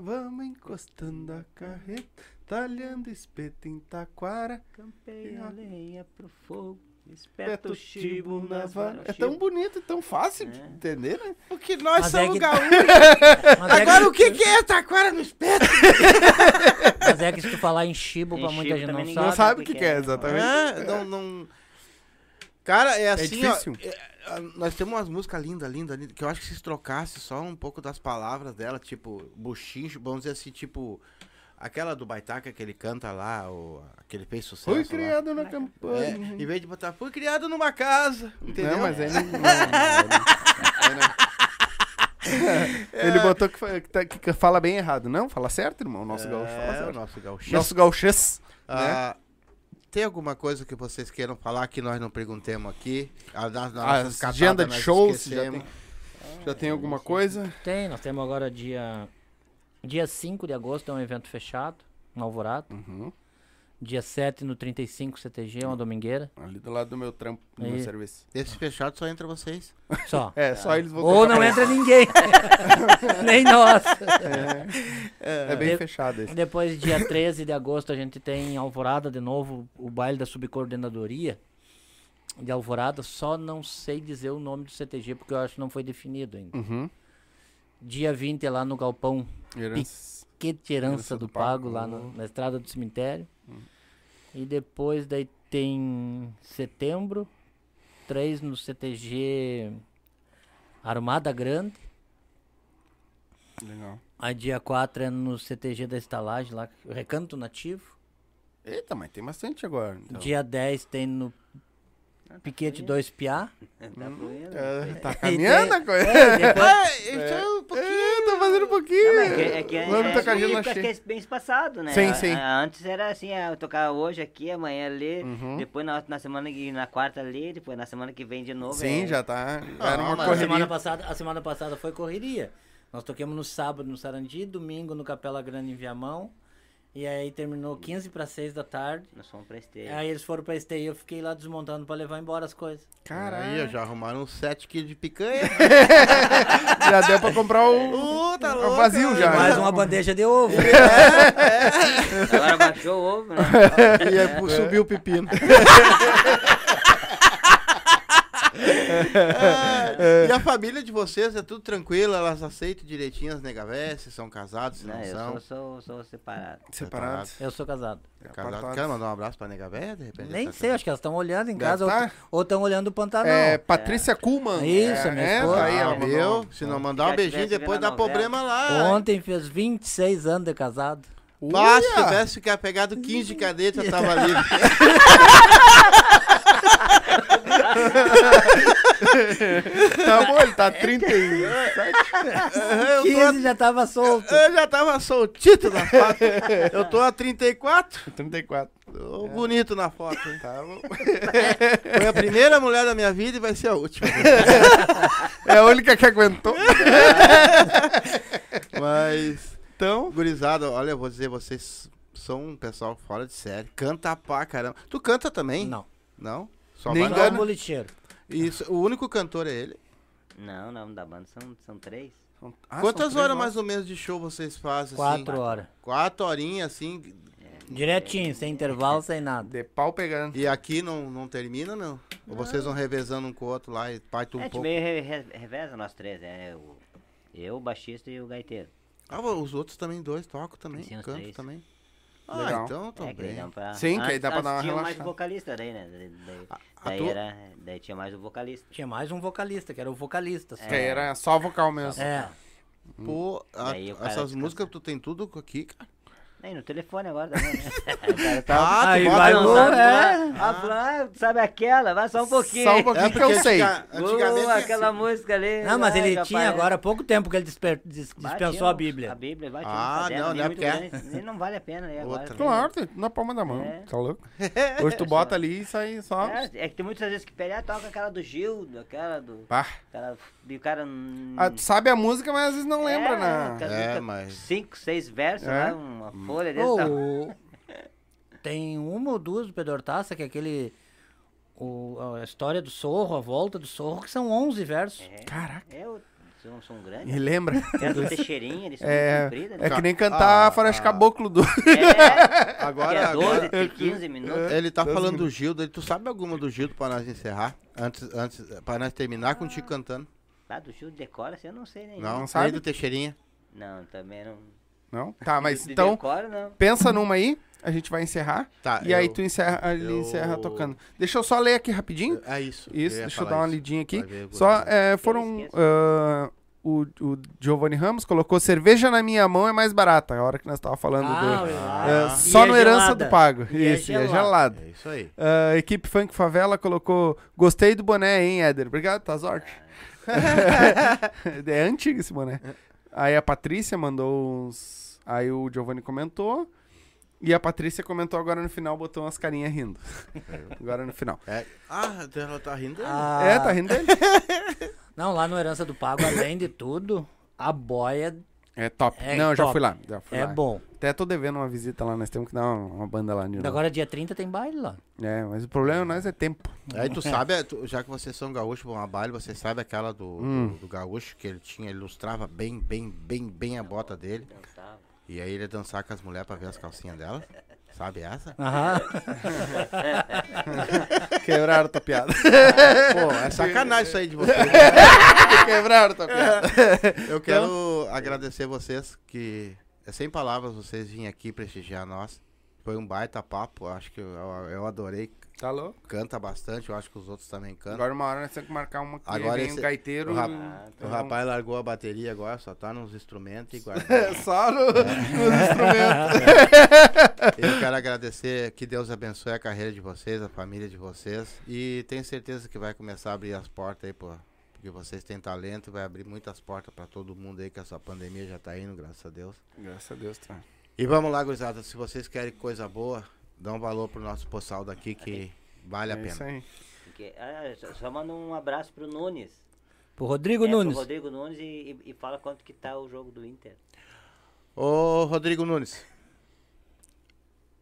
Vamos encostando a carreta, talhando espeto em taquara, Campeia a lenha pro fogo. Espeto Espeta o chibo nas varas. É tão bonito e tão fácil de É. entender, né? Porque nós Mas é somos que- gaúchos. É Agora o que, que é taquara no espeto? Mas é que se tu falar em chibo, pra muita gente não sabe. Não sabe o que, que é, exatamente. É, não, não... Cara, é assim, difícil. ó. é, é, nós temos umas músicas lindas, lindas, lindas, que eu acho que se trocasse só um pouco das palavras dela, tipo, buchincho, vamos dizer assim, tipo. Aquela do Baitaca que ele canta lá, o, que ele fez sucesso. Fui lá. criado na É, campanha. em vez de botar, fui criado numa casa, entendeu? Não, mas não, não, aí não. Ele botou que, fa- que tá- que fala bem errado. Não, fala certo, irmão. Nosso gaúcho fala É, certo. nosso gaúcho. Nosso gauchês. Ah, Tem alguma coisa que vocês queiram falar que nós não perguntemos aqui? A, na, na A agenda de shows, já tem, já tem alguma coisa? Tem, nós temos agora dia. Dia 5 de agosto é um evento fechado, no Alvorada. Uhum. Dia 7 no 35 CTG, é uma domingueira. Ali do lado do meu trampo, do meu serviço. Esse fechado só entra vocês. Só. É, só eles vão Ou não entra ninguém. Nem nós. É bem De- fechado esse. Depois, dia 13 de agosto, a gente tem em Alvorada de novo o baile da subcoordenadoria de Alvorada. Só não sei dizer o nome do CTG porque eu acho que não foi definido ainda. Uhum. Dia 20 é lá no Galpão Herança. Piquete Herança Herança do do Pago, Pago. lá no- na estrada do cemitério. E depois daí tem setembro, três no CTG Armada Grande. Legal. Aí dia 4 é no CTG da estalagem lá, Recanto Nativo. Eita, mas tem bastante agora. então. Dia 10 tem no Piquete 2 Piá. Tá. É, tá E caminhando a coisa. é, depois- É, é um pouquinho. É, tá fazendo um pouquinho. Não, é que, é que é, Vamos é, agenda porque cheia. é bem espaçado, né? Sim, A- sim. a- antes era assim, ah, eu tocar hoje aqui, amanhã ali, Uhum. depois na, na semana que na quarta ali, depois na semana que vem de novo. Sim, é- já tá. Ah, Era uma mas A semana, correria. passada, a semana passada foi correria. Nós toquemos no sábado no Sarandi, domingo no Capela Grande em Viamão. E aí terminou 15 para 6 da tarde. Nós fomos pra esteira. Aí eles foram pra esteio e eu fiquei lá desmontando pra levar embora as coisas. Aí, ó, já arrumaram uns 7 quilos de picanha. Já deu pra comprar o. Uh, tá o louco, vazio né? já. Mais uma bandeja de ovo. Agora baixou o ovo, né? E aí pu- subiu o pepino. Ah, e a família de vocês é tudo tranquilo? Elas aceitam direitinho as negaveses? São casados? Se não, Não, eu são? sou, sou, sou separado. Separado. Eu sou casado. Casado. Apartado. Quer mandar um abraço pra Negavé, de repente? Nem Tá sei, acho que elas estão olhando em casa tá. ou estão olhando o Pantanal. É, Patrícia Kuhlmann. Isso, é, minha é, esposa. aí, Ah, ela mandou. Se não mandar um beijinho, depois dá problema lá. Ontem fez 26 anos de casado. Pá, se tivesse ficar pegado 15 de cadete, eu tava livre. Tá bom, ele tá 37. eu, tô 15 já tava solto. a, eu já tava soltito na foto. Eu tô a 34. 34. Tô bonito na foto. hein? Tá bom. Foi a primeira mulher da minha vida e vai ser a última. É a única que aguentou. Mas, Então, gurizada, olha, eu vou dizer, vocês são um pessoal fora de série. Canta pra caramba. Tu canta também? Não. Não? Só Nem Só engana. o bolicheiro. Isso, o único cantor é ele. Não, não, da banda são, são três. Ah, Quantas são três horas mais ou menos de show vocês fazem? assim? Quatro horas. Quatro horinhas, assim. Direitinho, sem intervalo, sem nada. De pau pegando. E aqui não, não termina, não? Ou vocês vão revezando um com o outro lá e parte um é, a gente pouco? meio re, re, reveza nós três, é o, eu, o baixista e o gaiteiro. Ah, os outros também, dois, tocam também, Sim, três. também. Ah, Legal. então É, também. que daí dá pra... Sim, que aí dá pra dar uma tinha mais relaxada. vocalista daí, né? Daí, daí, era, daí tinha mais o vocalista. Tinha mais um vocalista, que era o vocalista. só. Que aí era só vocal mesmo. É. Pô, a- essas músicas tu tem tudo aqui, cara. Nem no telefone agora também, né? Cara tá- Ah, Aí vai no- sabe, é. ah, ah, sabe aquela? Vai só um pouquinho. Só um pouquinho É que eu sei. antiga- antigamente Uh, tinha aquela assim. música ali. Não, mas ele capaz, tinha né? agora há pouco tempo que ele dis- Bah, dispensou a Bíblia. A Bíblia, vai, Ah, caderno não, não é porque é- grande, nem Não vale a pena aí agora. Outra. Claro, tem na palma da mão. É. Tá louco? Hoje tu bota ali e sai só. É, é que tem muitas vezes que pega, ah, toca aquela do Gil, aquela do. Pá. Aquela, e o cara. Ah, tu sabe a música, mas às vezes não lembra, é, né? É, mas- Cinco, seis versos É. lá, uma folha desse tamanho. tem uma ou duas do Pedro Hortaça, que é aquele. O, a história do Sorro, a volta do Sorro, que são 11 versos. É, Caraca. é, o- são, são E grandes. lembra? Aquela do Teixeirinha, eles são É, compridas, é né? que nem cantar Ah, Faroeste ah. Caboclo do. É, Agora, é 12, agora tem 15 minutos. ele tá falando do Gildo. Tu sabe alguma do Gildo pra nós encerrar? Antes, antes, pra nós terminar com o Tico cantando. Ah, do Gil decora, assim, eu não sei nem. Não, Não sabe? sabe? do Teixeirinha. Não, também não. Não? Tá, mas De- então, Decora, não. pensa numa aí, a gente vai encerrar. Tá, E aí eu- tu encerra, ele eu- encerra tocando. Deixa eu só ler aqui rapidinho. É isso. Isso, ia deixa eu dar uma isso. lidinha aqui. Só é, foram. ah, o, o Giovanni Ramos colocou cerveja na minha mão é mais barata. A hora que nós tava falando Ah, do. Ah, é, e só é no Herança gelada. do Pago. E é Isso, e é gelada. gelado. É isso aí. Ah, equipe Funk Favela colocou. Gostei do boné, hein, Éder? Obrigado, tá sorte. é antigo esse boné. Aí a Patrícia mandou uns. Aí o Giovanni comentou. E a Patrícia comentou agora no final, botou umas carinhas rindo. agora no final. É. Ah, ela tá rindo dele. Ah, É, tá rindo dele? Não, lá no Herança do Pago, além de tudo, a boia É top. É Não, eu já top. fui lá. Já fui é lá. bom. Até tô devendo uma visita lá, nós temos que dar uma, uma banda lá de novo. Agora dia 30 tem baile lá. É, mas o problema nós é tempo. Aí tu sabe, tu- já que vocês são gaúchos, vão a baile, você sabe aquela do, Hum. do, do gaúcho que ele tinha, ele ilustrava bem, bem, bem, bem a bota dele. E aí ele ia dançar com as mulheres pra ver as calcinhas delas. Sabe essa? Aham. Quebraram tua piada. Pô, é sacanagem isso aí de vocês. Quebraram tua piada. Eu quero agradecer vocês que é sem palavras vocês virem aqui prestigiar nós. Foi um baita papo, acho que eu, eu adorei. Tá louco? Canta bastante, eu acho que os outros também cantam. Agora uma hora nós temos que marcar uma que Agora vem esse- um gaiteiro. o, rap- e- o rapaz largou a bateria agora, só tá nos instrumentos e guardou. Só no, nos instrumentos. Eu quero agradecer, que Deus abençoe a carreira de vocês, a família de vocês. E tenho certeza que vai começar a abrir as portas aí, pô. Porque vocês têm talento e vai abrir muitas portas pra todo mundo aí, que essa pandemia já tá indo, graças a Deus. Graças a Deus, tá. E vamos lá, gurizada. Se vocês querem coisa boa, dá um valor pro nosso postal daqui que vale a É isso pena. aí. Porque- ah, só, só manda um abraço pro Nunes. Pro Rodrigo É, pro Nunes. Rodrigo Nunes e, e- e fala quanto que tá o jogo do Inter. Ô, Rodrigo Nunes.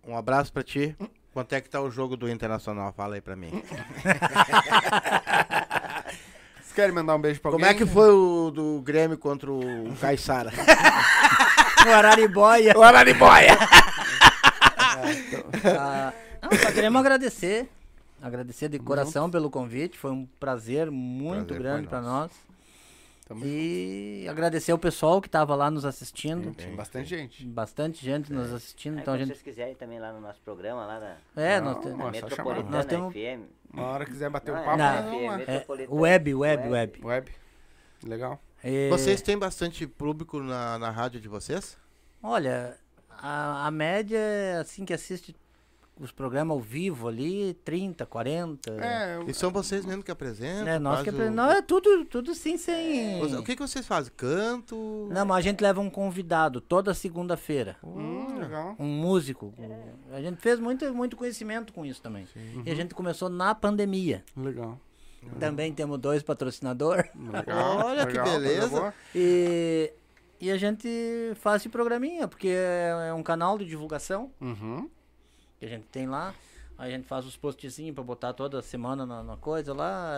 Um abraço pra ti. Quanto é que tá o jogo do Internacional? Fala aí pra mim. Vocês querem mandar um beijo pra Como alguém? é que foi o do Grêmio contra o Caixara? O Araribóia. o Araribóia! Ah, não, só queremos agradecer. Agradecer de coração pelo convite. Foi um prazer muito Prazer grande para nós. Tamo E agradecer o pessoal que estava lá nos assistindo. Tem bastante gente. Bastante gente nos assistindo. Aí, Então gente. vocês quiserem também lá no nosso programa, lá na, É, Não, nós temos. Na Metropolitana. Nós temos- FM. Uma hora quiser bater Não, um é papo, Não. lá. É, web, web, web. Web. Legal. E- Vocês têm bastante público na, na rádio de vocês? Olha, a, a média é assim que assiste os programas ao vivo ali, 30, 40. É, eu- E são vocês mesmo que apresentam? É, nós que fazem apre- o- Não, é tudo, tudo sim, sem. O que, que vocês fazem? Canto? Não, mas a gente leva um convidado toda segunda-feira. Hum, legal. Um músico. A gente fez muito, muito conhecimento com isso também. E a gente começou na pandemia. Legal. Também temos dois patrocinadores. Legal. Olha que legal, beleza. coisa boa. E, e a gente faz esse programinha, porque é, é um canal de divulgação Uhum. que a gente tem lá. Aí a gente faz os postzinhos pra botar toda semana na, na coisa lá.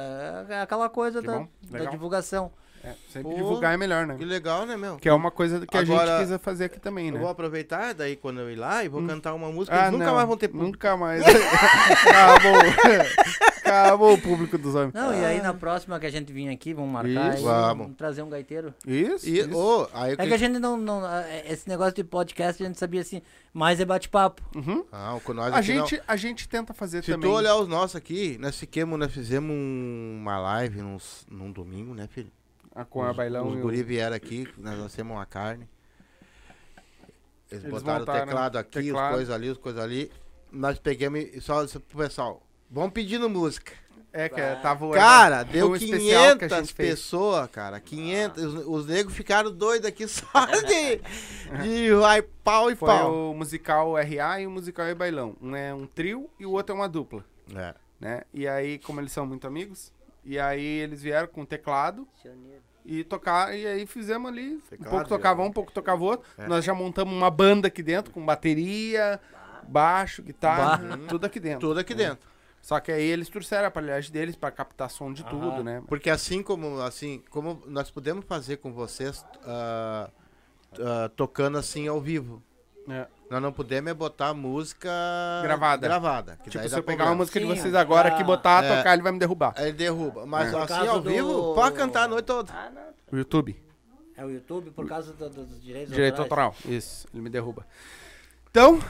É, é aquela coisa Que da, bom, da divulgação. É, sempre Pô, divulgar é melhor, né? Que legal, né, meu? Que é uma coisa que a Agora, gente quis fazer aqui também, Eu né? vou aproveitar daí quando eu ir lá e vou cantar uma música. Ah, nunca não, mais vão ter. Nunca mais. Acabou. Acabou o público dos homens. Não, e aí na próxima que a gente vir aqui, vamos marcar Isso. e Vamos. trazer um gaiteiro. Isso. E, isso. eu É que a gente não, não. é, Esse negócio de podcast a gente sabia assim, mais é bate-papo. Uhum. Ah, com nós A aqui não. gente, a gente tenta fazer Se também. tu olhar os nossos aqui, nós fiquemos, nós fizemos um- uma live nos, num domingo, né, filho? Ah, com a os, bailão Os o- guri vieram aqui, nós lancemos uma carne. Eles, Eles botaram montaram o teclado aqui, teclado. as coisas ali, as coisas ali. Nós pegamos e só pro pessoal, vamos pedindo música. É, que é, tava o Cara, deu um especial que a 500 gente fez. pessoas, cara. 500. Os, os negros ficaram doidos aqui só de, de vai pau e Foi pau. o musical RA e o musical E Bailão. Um é um trio e o outro é uma dupla, É. né? E aí, como eles são muito amigos, e aí eles vieram com teclado e tocar, e aí fizemos ali. Um Teclado, pouco tocava um, um pouco tocava outro. Nós já montamos uma banda aqui dentro, com bateria, baixo, guitarra, tudo aqui dentro. Tudo aqui dentro. Só que aí eles trouxeram a aparelhagem deles pra captar som de tudo, né? Porque assim como, assim, como nós podemos fazer com vocês ah, ah, tocando assim ao vivo. É. Nós não podemos é botar música Gravada. gravada que Tipo, se eu pegar uma música de Sim, vocês agora aqui, botar, É. tocar, ele vai me derrubar. Ele derruba. Mas É. Assim ao do- vivo, pode cantar a noite toda. Ah, não. O YouTube. É o YouTube por causa do- dos direitos Direito autorais. autoral. Isso, ele me derruba. Então,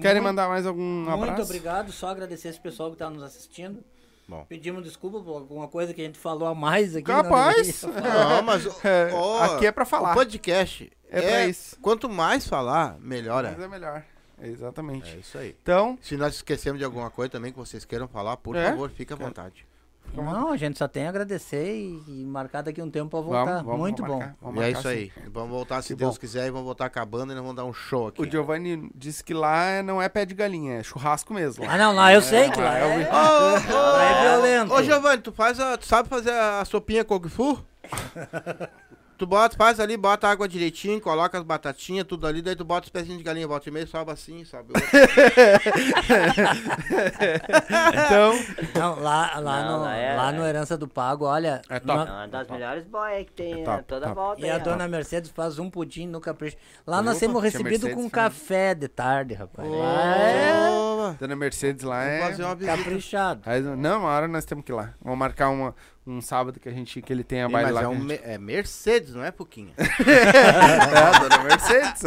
querem Muito- mandar mais algum abraço? Muito obrigado, só agradecer esse pessoal que está nos assistindo. Bom. Pedimos desculpa por alguma coisa que a gente falou a mais aqui. Capaz. não. Não, mas É, ó, aqui é pra falar. O podcast É pra isso. Quanto mais falar, melhor Mas é. é melhor. Exatamente. É isso aí. Então, Se nós esquecemos de alguma coisa também que vocês queiram falar, por É? favor, fique à vontade. Não, a gente só tem a agradecer e, e marcar daqui um tempo pra voltar. Vamos, vamos, Muito vamos bom. marcar, vamos E é isso sim. aí. Vamos voltar, se Que Deus bom. quiser, e vamos voltar acabando e nós vamos dar um show aqui. O Giovanni disse que lá não é pé de galinha, é churrasco mesmo. Ah, não, lá eu sei que lá é é, o- lá é violento. Ô, Giovanni, tu faz a, tu sabe fazer a sopinha Kung Fu? tu bota, faz ali, bota a água direitinho, coloca as batatinhas, tudo ali, daí tu bota os pezinhos de galinha, bota e meio, sobe assim, sobe outro. Então, Não, lá, lá, Não, no, lá é- lá no Herança do Pago, olha. É top. É uma das melhores boias que tem É né? top, toda top. volta. E a aí, ó. dona Mercedes faz um pudim no capricho. Lá nós Opa, temos recebido Mercedes com café de tarde, rapaz. Lá é Dona Mercedes lá Vamos é. fazer uma visita. caprichado. Aí, não, uma hora nós temos que ir lá. Vamos marcar uma, um sábado que a gente que ele tenha Sim, baile mas lá. é, um a gente- é Mercedes, não é pouquinho. É, Dona Mercedes.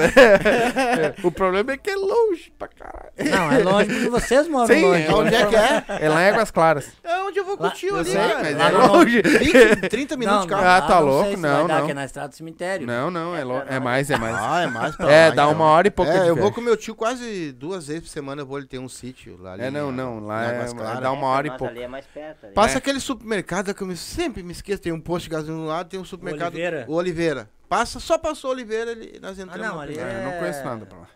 o problema é que é longe pra caralho. Não, é longe porque vocês moram Sim, longe. é Onde é que é? É lá em Águas Claras. É onde eu vou Lá- curtir eu ali, sei, cara. mas lá é no- longe. 20, 30 minutos Não, de carro. Ah, lá tá não louco? sei se Não, dar, não. que é na estrada do cemitério. Não, não, é, é mais, é mais. Ah, é mais pra É, lá, dá então. uma hora e pouco É, de eu vou com meu tio quase duas vezes por semana, eu vou ele tem um sítio lá ali. É, não, não, lá é- dá uma É, hora e pouco. É mais perto. ali. Passa É. aquele supermercado que eu me- sempre me esqueço, tem um posto de gasolina do lado, tem um supermercado. Oliveira. O Oliveira. Passa, só passou o Oliveira, ele, nós entramos. não, ali. É, eu não É. conheço nada pra lá.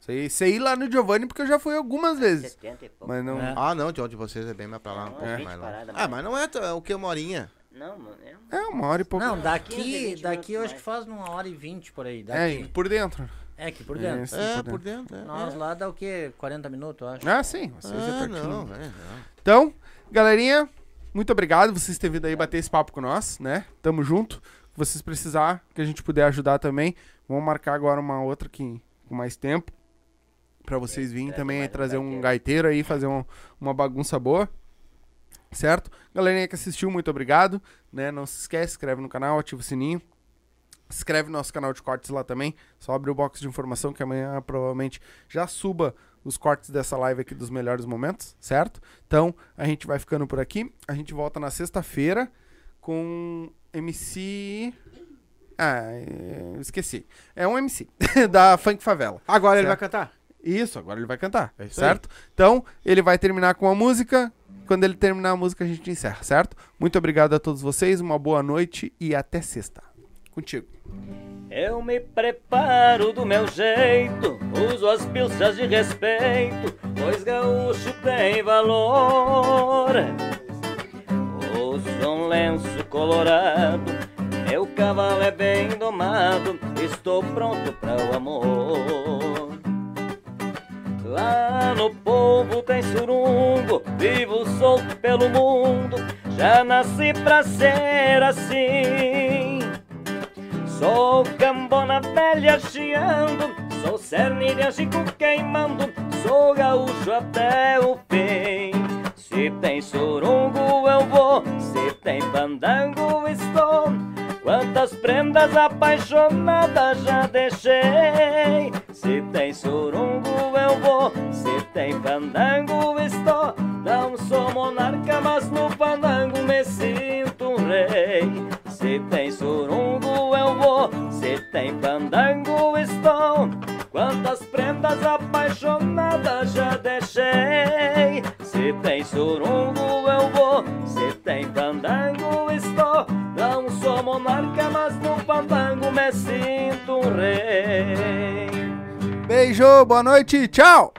Sei, sei ir lá no Giovanni porque eu já fui algumas vezes. 70 e pouco. Mas não. É. Ah, não, de onde vocês é bem mais pra lá, um Não, pouco 20 mais lá. Ah, mas não é, é o que, uma horinha? Não, mano. É... É uma hora e pouco. Não, 15, daqui, 20 daqui eu acho que faz uma hora e vinte por aí. É, Daqui. por dentro. É, aqui por dentro. Sim, é, por dentro. é. Nós lá dá o quê? 40 minutos, eu acho. Ah, sim. Vocês é Ah, pertinho. não, é, não. Então, galerinha, muito obrigado vocês terem vindo aí bater esse papo com nós, né? Tamo junto. Se vocês precisar, que a gente puder ajudar também, vamos marcar agora uma outra aqui com mais tempo. Pra vocês virem trazer também trazer um gaiteiro. aí, fazer um- uma bagunça boa. Certo? Galerinha que assistiu, muito obrigado. Né? Não se esquece, se inscreve no canal, ativa o sininho. Inscreve no nosso canal de cortes lá também. Só abre o box de informação que amanhã provavelmente já suba os cortes dessa live aqui dos melhores momentos, certo? Então, a gente vai ficando por aqui. A gente volta na sexta-feira com MC. Ah, é, esqueci. É um MC da Funk Favela. Agora ele vai Certo. cantar? Isso, agora ele vai cantar, É certo? Então, ele vai terminar com a música. Quando ele terminar a música, a gente encerra, certo? Muito obrigado a todos vocês, uma boa noite e até sexta. Contigo. Eu me preparo do meu jeito, uso as pilchas de respeito, pois gaúcho tem valor. Uso um lenço colorado, meu cavalo é bem domado, estou pronto para o amor. Lá no povo tem surungo, vivo solto pelo mundo, já nasci pra ser assim. Sou cambona velha chiando, sou cerne de angico queimando, sou gaúcho até o fim. Se tem surungo eu vou, se tem pandango estou. Quantas prendas apaixonadas já deixei. Se tem surungo eu vou, se tem pandango estou. Não sou monarca, mas no pandango me sinto um rei. Se tem surungo eu vou, se tem pandango estou. Quantas prendas apaixonadas já deixei. Se tem surungo eu vou, se tem pandango estou. Não sou monarca, mas no pandango me sinto um rei. Beijo, boa noite, tchau!